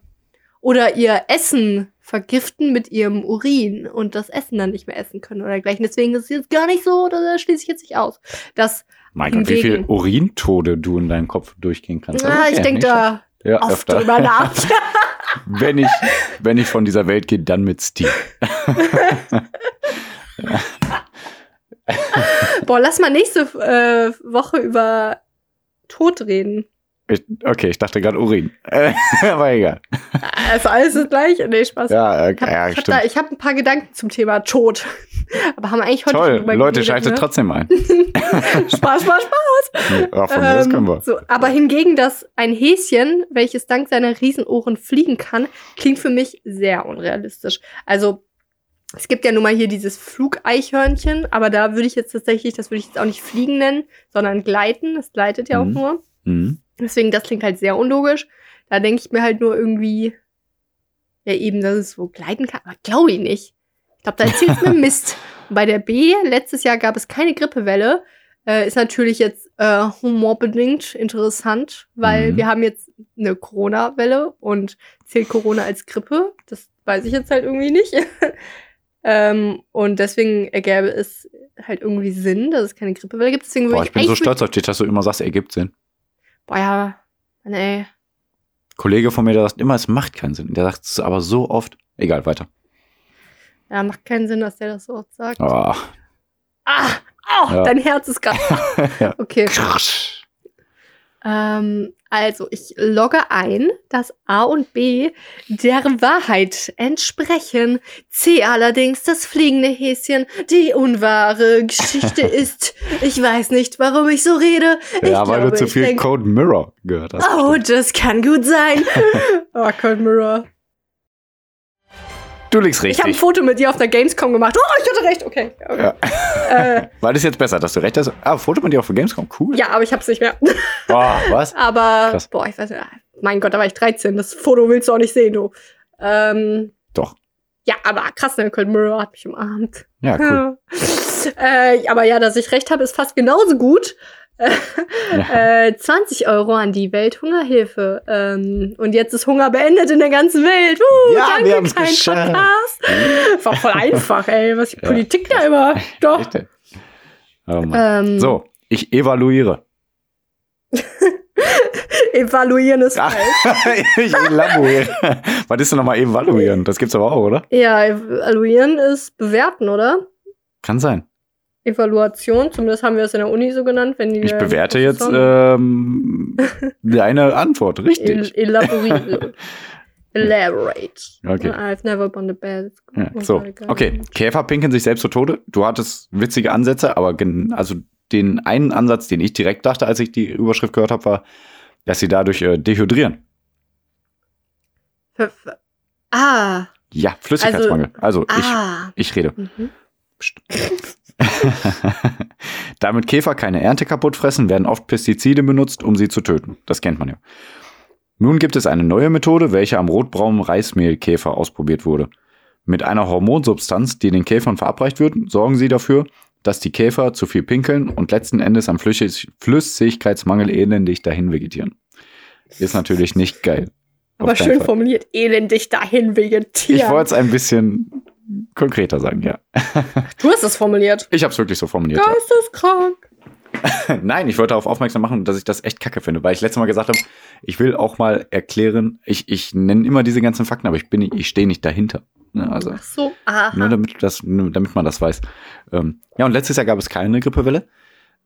oder ihr Essen vergiften mit ihrem Urin und das Essen dann nicht mehr essen können oder dergleichen. Deswegen ist es jetzt gar nicht so, oder schließe ich jetzt nicht aus. Das, Mein Gott, wie viel Urintode du in deinem Kopf durchgehen kannst. ah, Okay, ich denke da ja, oft öfter. drüber nach. (laughs) (laughs) wenn, ich, wenn ich von dieser Welt gehe, dann mit Steve. Boah, lass mal nächste äh, Woche über Tod reden. Ich, okay, ich dachte gerade Urin. Äh, (laughs) Aber egal. Also alles das gleiche. Nee, Spaß. Ja, Ich okay, habe ja, ich hab ein paar Gedanken zum Thema Tod. (laughs) Aber haben wir eigentlich heute schon Toll, drüber Leute, schaltet ne? trotzdem ein. (laughs) Spaß, Spaß, Spaß. Ja, von mir, das Ähm, können wir. So, aber hingegen, dass ein Häschen, welches dank seiner Riesenohren fliegen kann, klingt für mich sehr unrealistisch. Also, es gibt ja nun mal hier dieses Flugeichhörnchen, aber da würde ich jetzt tatsächlich, das würde ich jetzt auch nicht fliegen nennen, sondern gleiten. Es gleitet ja Mhm. auch nur. Mhm. Deswegen, das klingt halt sehr unlogisch. Da denke ich mir halt nur irgendwie, ja eben, dass es so gleiten kann, aber glaube ich nicht. Ich glaube, da erzählt mir (laughs) Mist. Und bei der B, letztes Jahr gab es keine Grippewelle. Äh, ist natürlich jetzt äh, humorbedingt interessant, weil Mhm. wir haben jetzt eine Corona-Welle und zählt Corona als Grippe? Das weiß ich jetzt halt irgendwie nicht. (laughs) ähm, und deswegen ergäbe es halt irgendwie Sinn, dass es keine Grippewelle gibt. Deswegen Boah, ich bin so stolz auf dich, dass du immer sagst, ergibt Sinn. Boah, ja, ey. Kollege von mir, der sagt immer, es macht keinen Sinn. Der sagt es aber so oft. Egal, weiter. Ja, macht keinen Sinn, dass der das so oft sagt. Ah. Ah, au, Ja. dein Herz ist gerade. (laughs) Ja. Okay. Ähm, also, ich logge ein, dass A und B der Wahrheit entsprechen. C allerdings das fliegende Häschen die unwahre Geschichte (laughs) ist. Ich weiß nicht, warum ich so rede. Ich ja, weil glaube, du zu viel denk- Code Mirror gehört hast. Oh, das kann gut sein. (laughs) oh, Cold Mirror. Du liegst Ich habe ein richtig. Foto mit dir auf der Gamescom gemacht. Oh, ich hatte recht. Okay. okay. Ja. (laughs) Äh, (laughs) War das jetzt besser, dass du recht hast? Ah, Foto mit dir auf der Gamescom, cool. ja, aber ich hab's nicht mehr. (laughs) Boah, was? Aber, Krass. boah, ich weiß nicht. Mein Gott, da war ich 13. Das Foto willst du auch nicht sehen, du. Ähm, Doch. ja, aber krass, ne? Cold Mirror hat mich umarmt. Ja, cool. äh, aber ja, dass ich recht habe, ist fast genauso gut. Ja. Äh, 20 Euro an die Welthungerhilfe. Ähm, und jetzt ist Hunger beendet in der ganzen Welt. Uh, Ja, danke, wir kein geschafft. Podcast. War voll einfach, ey, was die Ja. Politik da immer. Doch. Oh. Ähm, So, ich evaluiere. (laughs) Evaluieren ist Ah, falsch. (laughs) ich elaboriere. Was ist denn nochmal evaluieren? Das gibt's aber auch, oder? Ja, evaluieren ist bewerten, oder? Kann sein. Evaluation, zumindest haben wir es in der Uni so genannt. Wenn die Ich äh, bewerte jetzt ähm, deine Antwort. (laughs) Richtig. El elaboriere. (laughs) Elaborate. Okay. I've never been the best. Ja, so, okay. Käfer pinkeln sich selbst zu Tode. Du hattest witzige Ansätze, aber also den einen Ansatz, den ich direkt dachte, als ich die Überschrift gehört habe, war, dass sie dadurch äh, dehydrieren. Ah, Ja, Flüssigkeitsmangel. Also, ah. ich, ich rede. Mhm. (laughs) Damit Käfer keine Ernte kaputt fressen, werden oft Pestizide benutzt, um sie zu töten. Das kennt man ja. Nun gibt es eine neue Methode, welche am rotbraunen Reismehlkäfer ausprobiert wurde. Mit einer Hormonsubstanz, die den Käfern verabreicht wird, sorgen sie dafür, dass die Käfer zu viel pinkeln und letzten Endes am Flüssig Flüssigkeitsmangel elendig dahin vegetieren. Ist natürlich nicht geil. Aber schön Fall. formuliert, elendig dahin vegetieren. Ich wollte es ein bisschen konkreter sagen, ja. du hast es formuliert. Ich habe es wirklich so formuliert. Ja. Geisteskrank. (laughs) Nein, ich wollte darauf aufmerksam machen, dass ich das echt kacke finde, weil ich letztes Mal gesagt habe, ich will auch mal erklären, ich, ich nenne immer diese ganzen Fakten, aber ich bin nicht, ich stehe nicht dahinter. Ne, also Ach so, aha. nur damit das, nur damit man das weiß. Ähm, ja, und letztes Jahr gab es keine Grippewelle.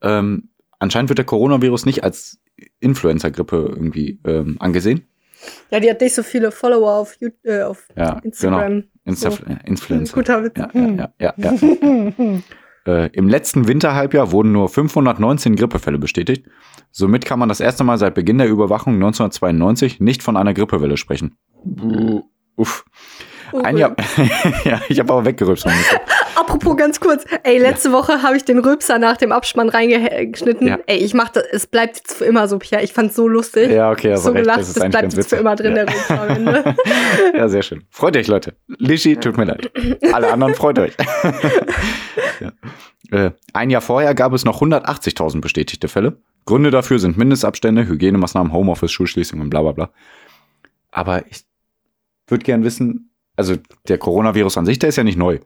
Ähm, anscheinend wird der Coronavirus nicht als Influencer-Grippe irgendwie ähm, angesehen. Ja, die hat nicht so viele Follower auf, You- äh, auf Ja, genau. Insta So. äh, Influencer. Guter Witz. Ja, ja, ja, ja, ja. (laughs) Äh, Im letzten Winterhalbjahr wurden nur 519 Grippefälle bestätigt. Somit kann man das erste Mal seit Beginn der Überwachung 1992 nicht von einer Grippewelle sprechen. Uff. Ein Jahr. (laughs) ja, ich habe aber weggerübst. (laughs) Apropos ganz kurz, ey, letzte Woche habe ich den Rülpser nach dem Abspann reingeschnitten. Ja. Ey, ich mach das, es bleibt jetzt für immer so, Pia. Ich fand's so lustig. Ja, okay, also so recht. gelacht, das das, bleibt jetzt für witzig. immer drin, ja. der Rülpser am Ende. (laughs) ja, sehr schön. Freut euch, Leute. Lischi, tut mir leid. Alle anderen freut euch. ja. äh, ein Jahr vorher gab es noch 180.000 bestätigte Fälle. Gründe dafür sind Mindestabstände, Hygienemaßnahmen, Homeoffice, Schulschließungen, bla bla bla. Aber ich würde gern wissen, also der Coronavirus an sich, der ist ja nicht neu.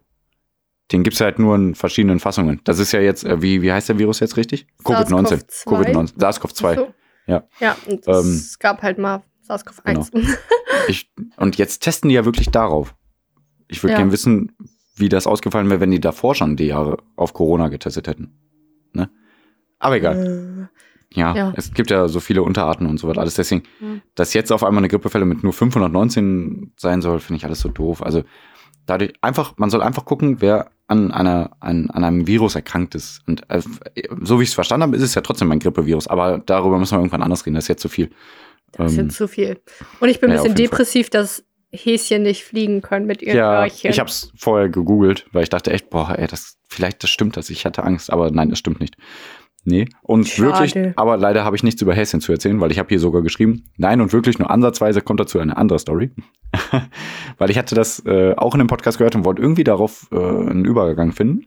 Den gibt's ja halt nur in verschiedenen Fassungen. Das ist ja jetzt, äh, wie, wie heißt der Virus jetzt richtig? Covid-19. SARS-CoV-2. Covid-19. SARS-CoV-2. So. Ja. Ja, und Ähm, es gab halt mal SARS-CoV-1. (laughs) Ich, und jetzt testen die ja wirklich darauf. Ich würde Ja. gerne wissen, wie das ausgefallen wäre, wenn die davor schon die Jahre auf Corona getestet hätten. Ne? Aber egal. Ja, ja. es gibt ja so viele Unterarten und so weiter. Alles deswegen, Mhm. dass jetzt auf einmal eine Grippefälle mit nur 519 sein soll, finde ich alles so doof. Also dadurch einfach, man soll einfach gucken, wer an einer an, an einem Virus erkrankt ist. Und äh, so wie ich es verstanden habe, ist es ja trotzdem ein Grippevirus. Aber darüber müssen wir irgendwann anders reden. Das ist jetzt zu viel. Das ist Ähm, jetzt zu viel. Und ich bin ein ja, bisschen jeden Fall. depressiv, dass Häschen nicht fliegen können mit ihren Ja, Öhrchen. ich habe es vorher gegoogelt, weil ich dachte echt, boah, ey, das vielleicht das stimmt das. Ich hatte Angst, aber nein, das stimmt nicht. Nee, und Schade. wirklich, aber leider habe ich nichts über Häschen zu erzählen, weil ich habe hier sogar geschrieben, nein und wirklich nur ansatzweise kommt dazu eine andere Story. (laughs) weil ich hatte das äh, auch in dem Podcast gehört und wollte irgendwie darauf äh, einen Übergang finden.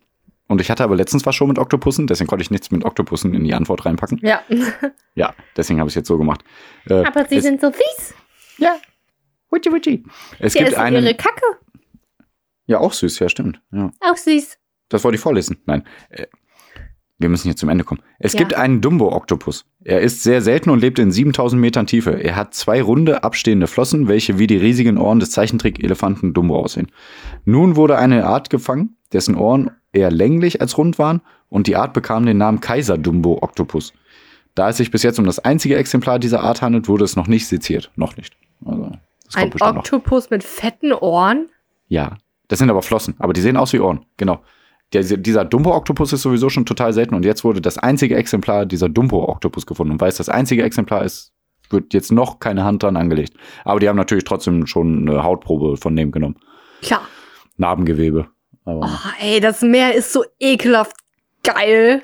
Und ich hatte aber letztens was schon mit Oktopussen, deswegen konnte ich nichts mit Oktopussen in die Antwort reinpacken. ja. (laughs) Ja, deswegen habe ich es jetzt so gemacht. Äh, Aber sie es, sind so fies. ja. Wutschi, wutschi. Es Sie gibt einen. ihre Kacke. Ja, auch süß, ja, stimmt. Ja. Auch süß. Das wollte ich vorlesen. Nein. Wir müssen hier zum Ende kommen. Es Ja. gibt einen Dumbo-Oktopus. Er ist sehr selten und lebt in 7000 Metern Tiefe. Er hat zwei runde, abstehende Flossen, welche wie die riesigen Ohren des Zeichentrick-Elefanten Dumbo aussehen. Nun wurde eine Art gefangen, dessen Ohren eher länglich als rund waren und die Art bekam den Namen Kaiser-Dumbo-Oktopus. Da es sich bis jetzt um das einzige Exemplar dieser Art handelt, wurde es noch nicht seziert. Noch nicht. Also, Ein bestimmt noch. Oktopus mit fetten Ohren. Ja, das sind aber Flossen, aber die sehen aus wie Ohren, genau. Der, dieser Dumbo-Oktopus ist sowieso schon total selten und jetzt wurde das einzige Exemplar dieser Dumbo-Oktopus gefunden. Und weil es das einzige Exemplar ist, wird jetzt noch keine Hand dran angelegt. Aber die haben natürlich trotzdem schon eine Hautprobe von dem genommen. Klar. Narbengewebe. Aber, Oh, ey, das Meer ist so ekelhaft geil.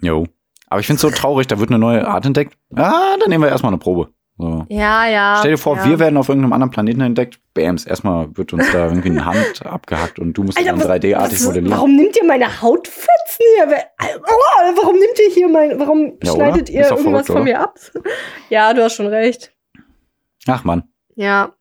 jo. Aber ich finde es so traurig, da wird eine neue Art entdeckt. Ah, dann nehmen wir erstmal eine Probe. So. Ja, ja. Stell dir vor, ja. wir werden auf irgendeinem anderen Planeten entdeckt. Bams, erstmal wird uns da irgendwie eine Hand (laughs) abgehackt und du musst Alter, dann was- 3D-artig was- modellieren. Warum nimmt ihr meine Hautfetzen hier? Aua, warum nimmt ihr hier mein, warum Ja, oder? schneidet ihr Ist doch irgendwas verrückt, von oder? mir ab? Ja, du hast schon recht. Ach Mann, Ja.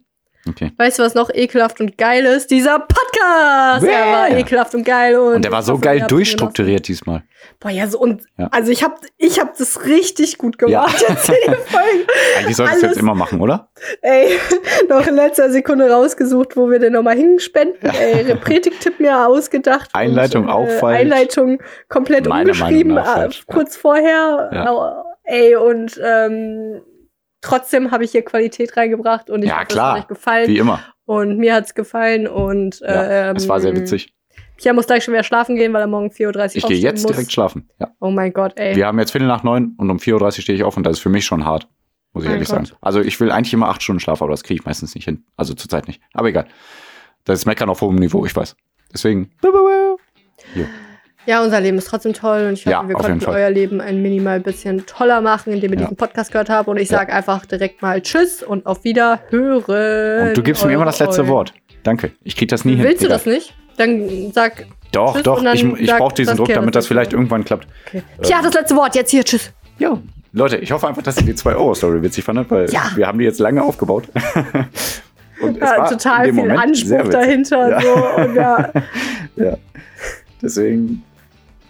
Okay. Weißt du, was noch ekelhaft und geil ist? Dieser Podcast! Yeah. Er war ekelhaft und geil. Und, Und der war so geil durchstrukturiert diesmal. Boah, ja, so und Ja. also ich hab, ich hab das richtig gut Ja. gemacht jetzt in den (laughs) Folgen. Eigentlich solltest du jetzt immer machen, oder? Ey, (laughs) noch in letzter Sekunde rausgesucht, wo wir den nochmal hinspenden. Ey, Predigtipp mir ausgedacht. Einleitung und, auch falsch. Einleitung komplett Meiner umgeschrieben, äh, ja. kurz vorher. Ja. Ey, und ähm, trotzdem habe ich hier Qualität reingebracht und ich Ja, hoffe, klar. es hat euch gefallen. Wie immer. Und mir hat's gefallen und Ja, ähm, es war sehr witzig. Pia muss gleich schon wieder schlafen gehen, weil er morgen 4.30 Uhr Ich gehe jetzt muss. direkt schlafen. Ja. Oh mein Gott, ey. Wir haben jetzt Viertel nach neun und um 4.30 Uhr stehe ich auf und das ist für mich schon hart. Muss ich Mein ehrlich Gott. sagen. Also ich will eigentlich immer acht Stunden Schlaf, aber das kriege ich meistens nicht hin. Also zurzeit nicht. Aber egal. Das ist Meckern auf hohem Niveau, ich weiß. Deswegen. Ja, unser Leben ist trotzdem toll und ich hoffe, Ja, wir konnten euer Leben ein minimal bisschen toller machen, indem ihr Ja. diesen Podcast gehört habt. Und ich Ja. sage einfach direkt mal Tschüss und auf Wiederhören. Und du gibst mir immer das letzte Wort. Danke. Ich kriege das nie hin. Willst du das nicht? Dann sag. Doch, Tschüss doch. Ich, ich brauche diesen Druck, damit das vielleicht irgendwann klappt. Okay. Pia hat das letzte Wort. Jetzt hier. Tschüss. Ja. Leute, ich hoffe einfach, dass ihr die 2-Euro-Story witzig fandet, weil Ja. wir haben die jetzt lange aufgebaut. (laughs) Und Ja, total viel Moment Anspruch dahinter. Ja. So. Und ja. (laughs) Ja. Deswegen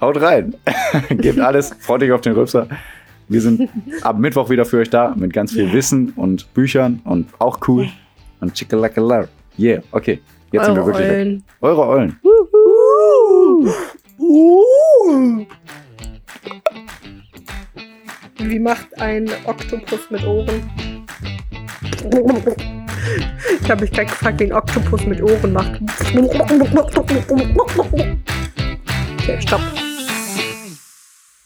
haut rein. (laughs) Gebt alles. Freut euch auf den Rülpser. Wir sind ab Mittwoch wieder für euch da mit ganz viel Wissen und Büchern und auch cool. Und chickalacala. Yeah, okay. Jetzt sind wir Eure wirklich weg. Eulen. Eure Eulen. Wie macht ein Oktopus mit Ohren? Ich habe mich gerade gefragt, wie ein Oktopus mit Ohren macht. Okay, stopp.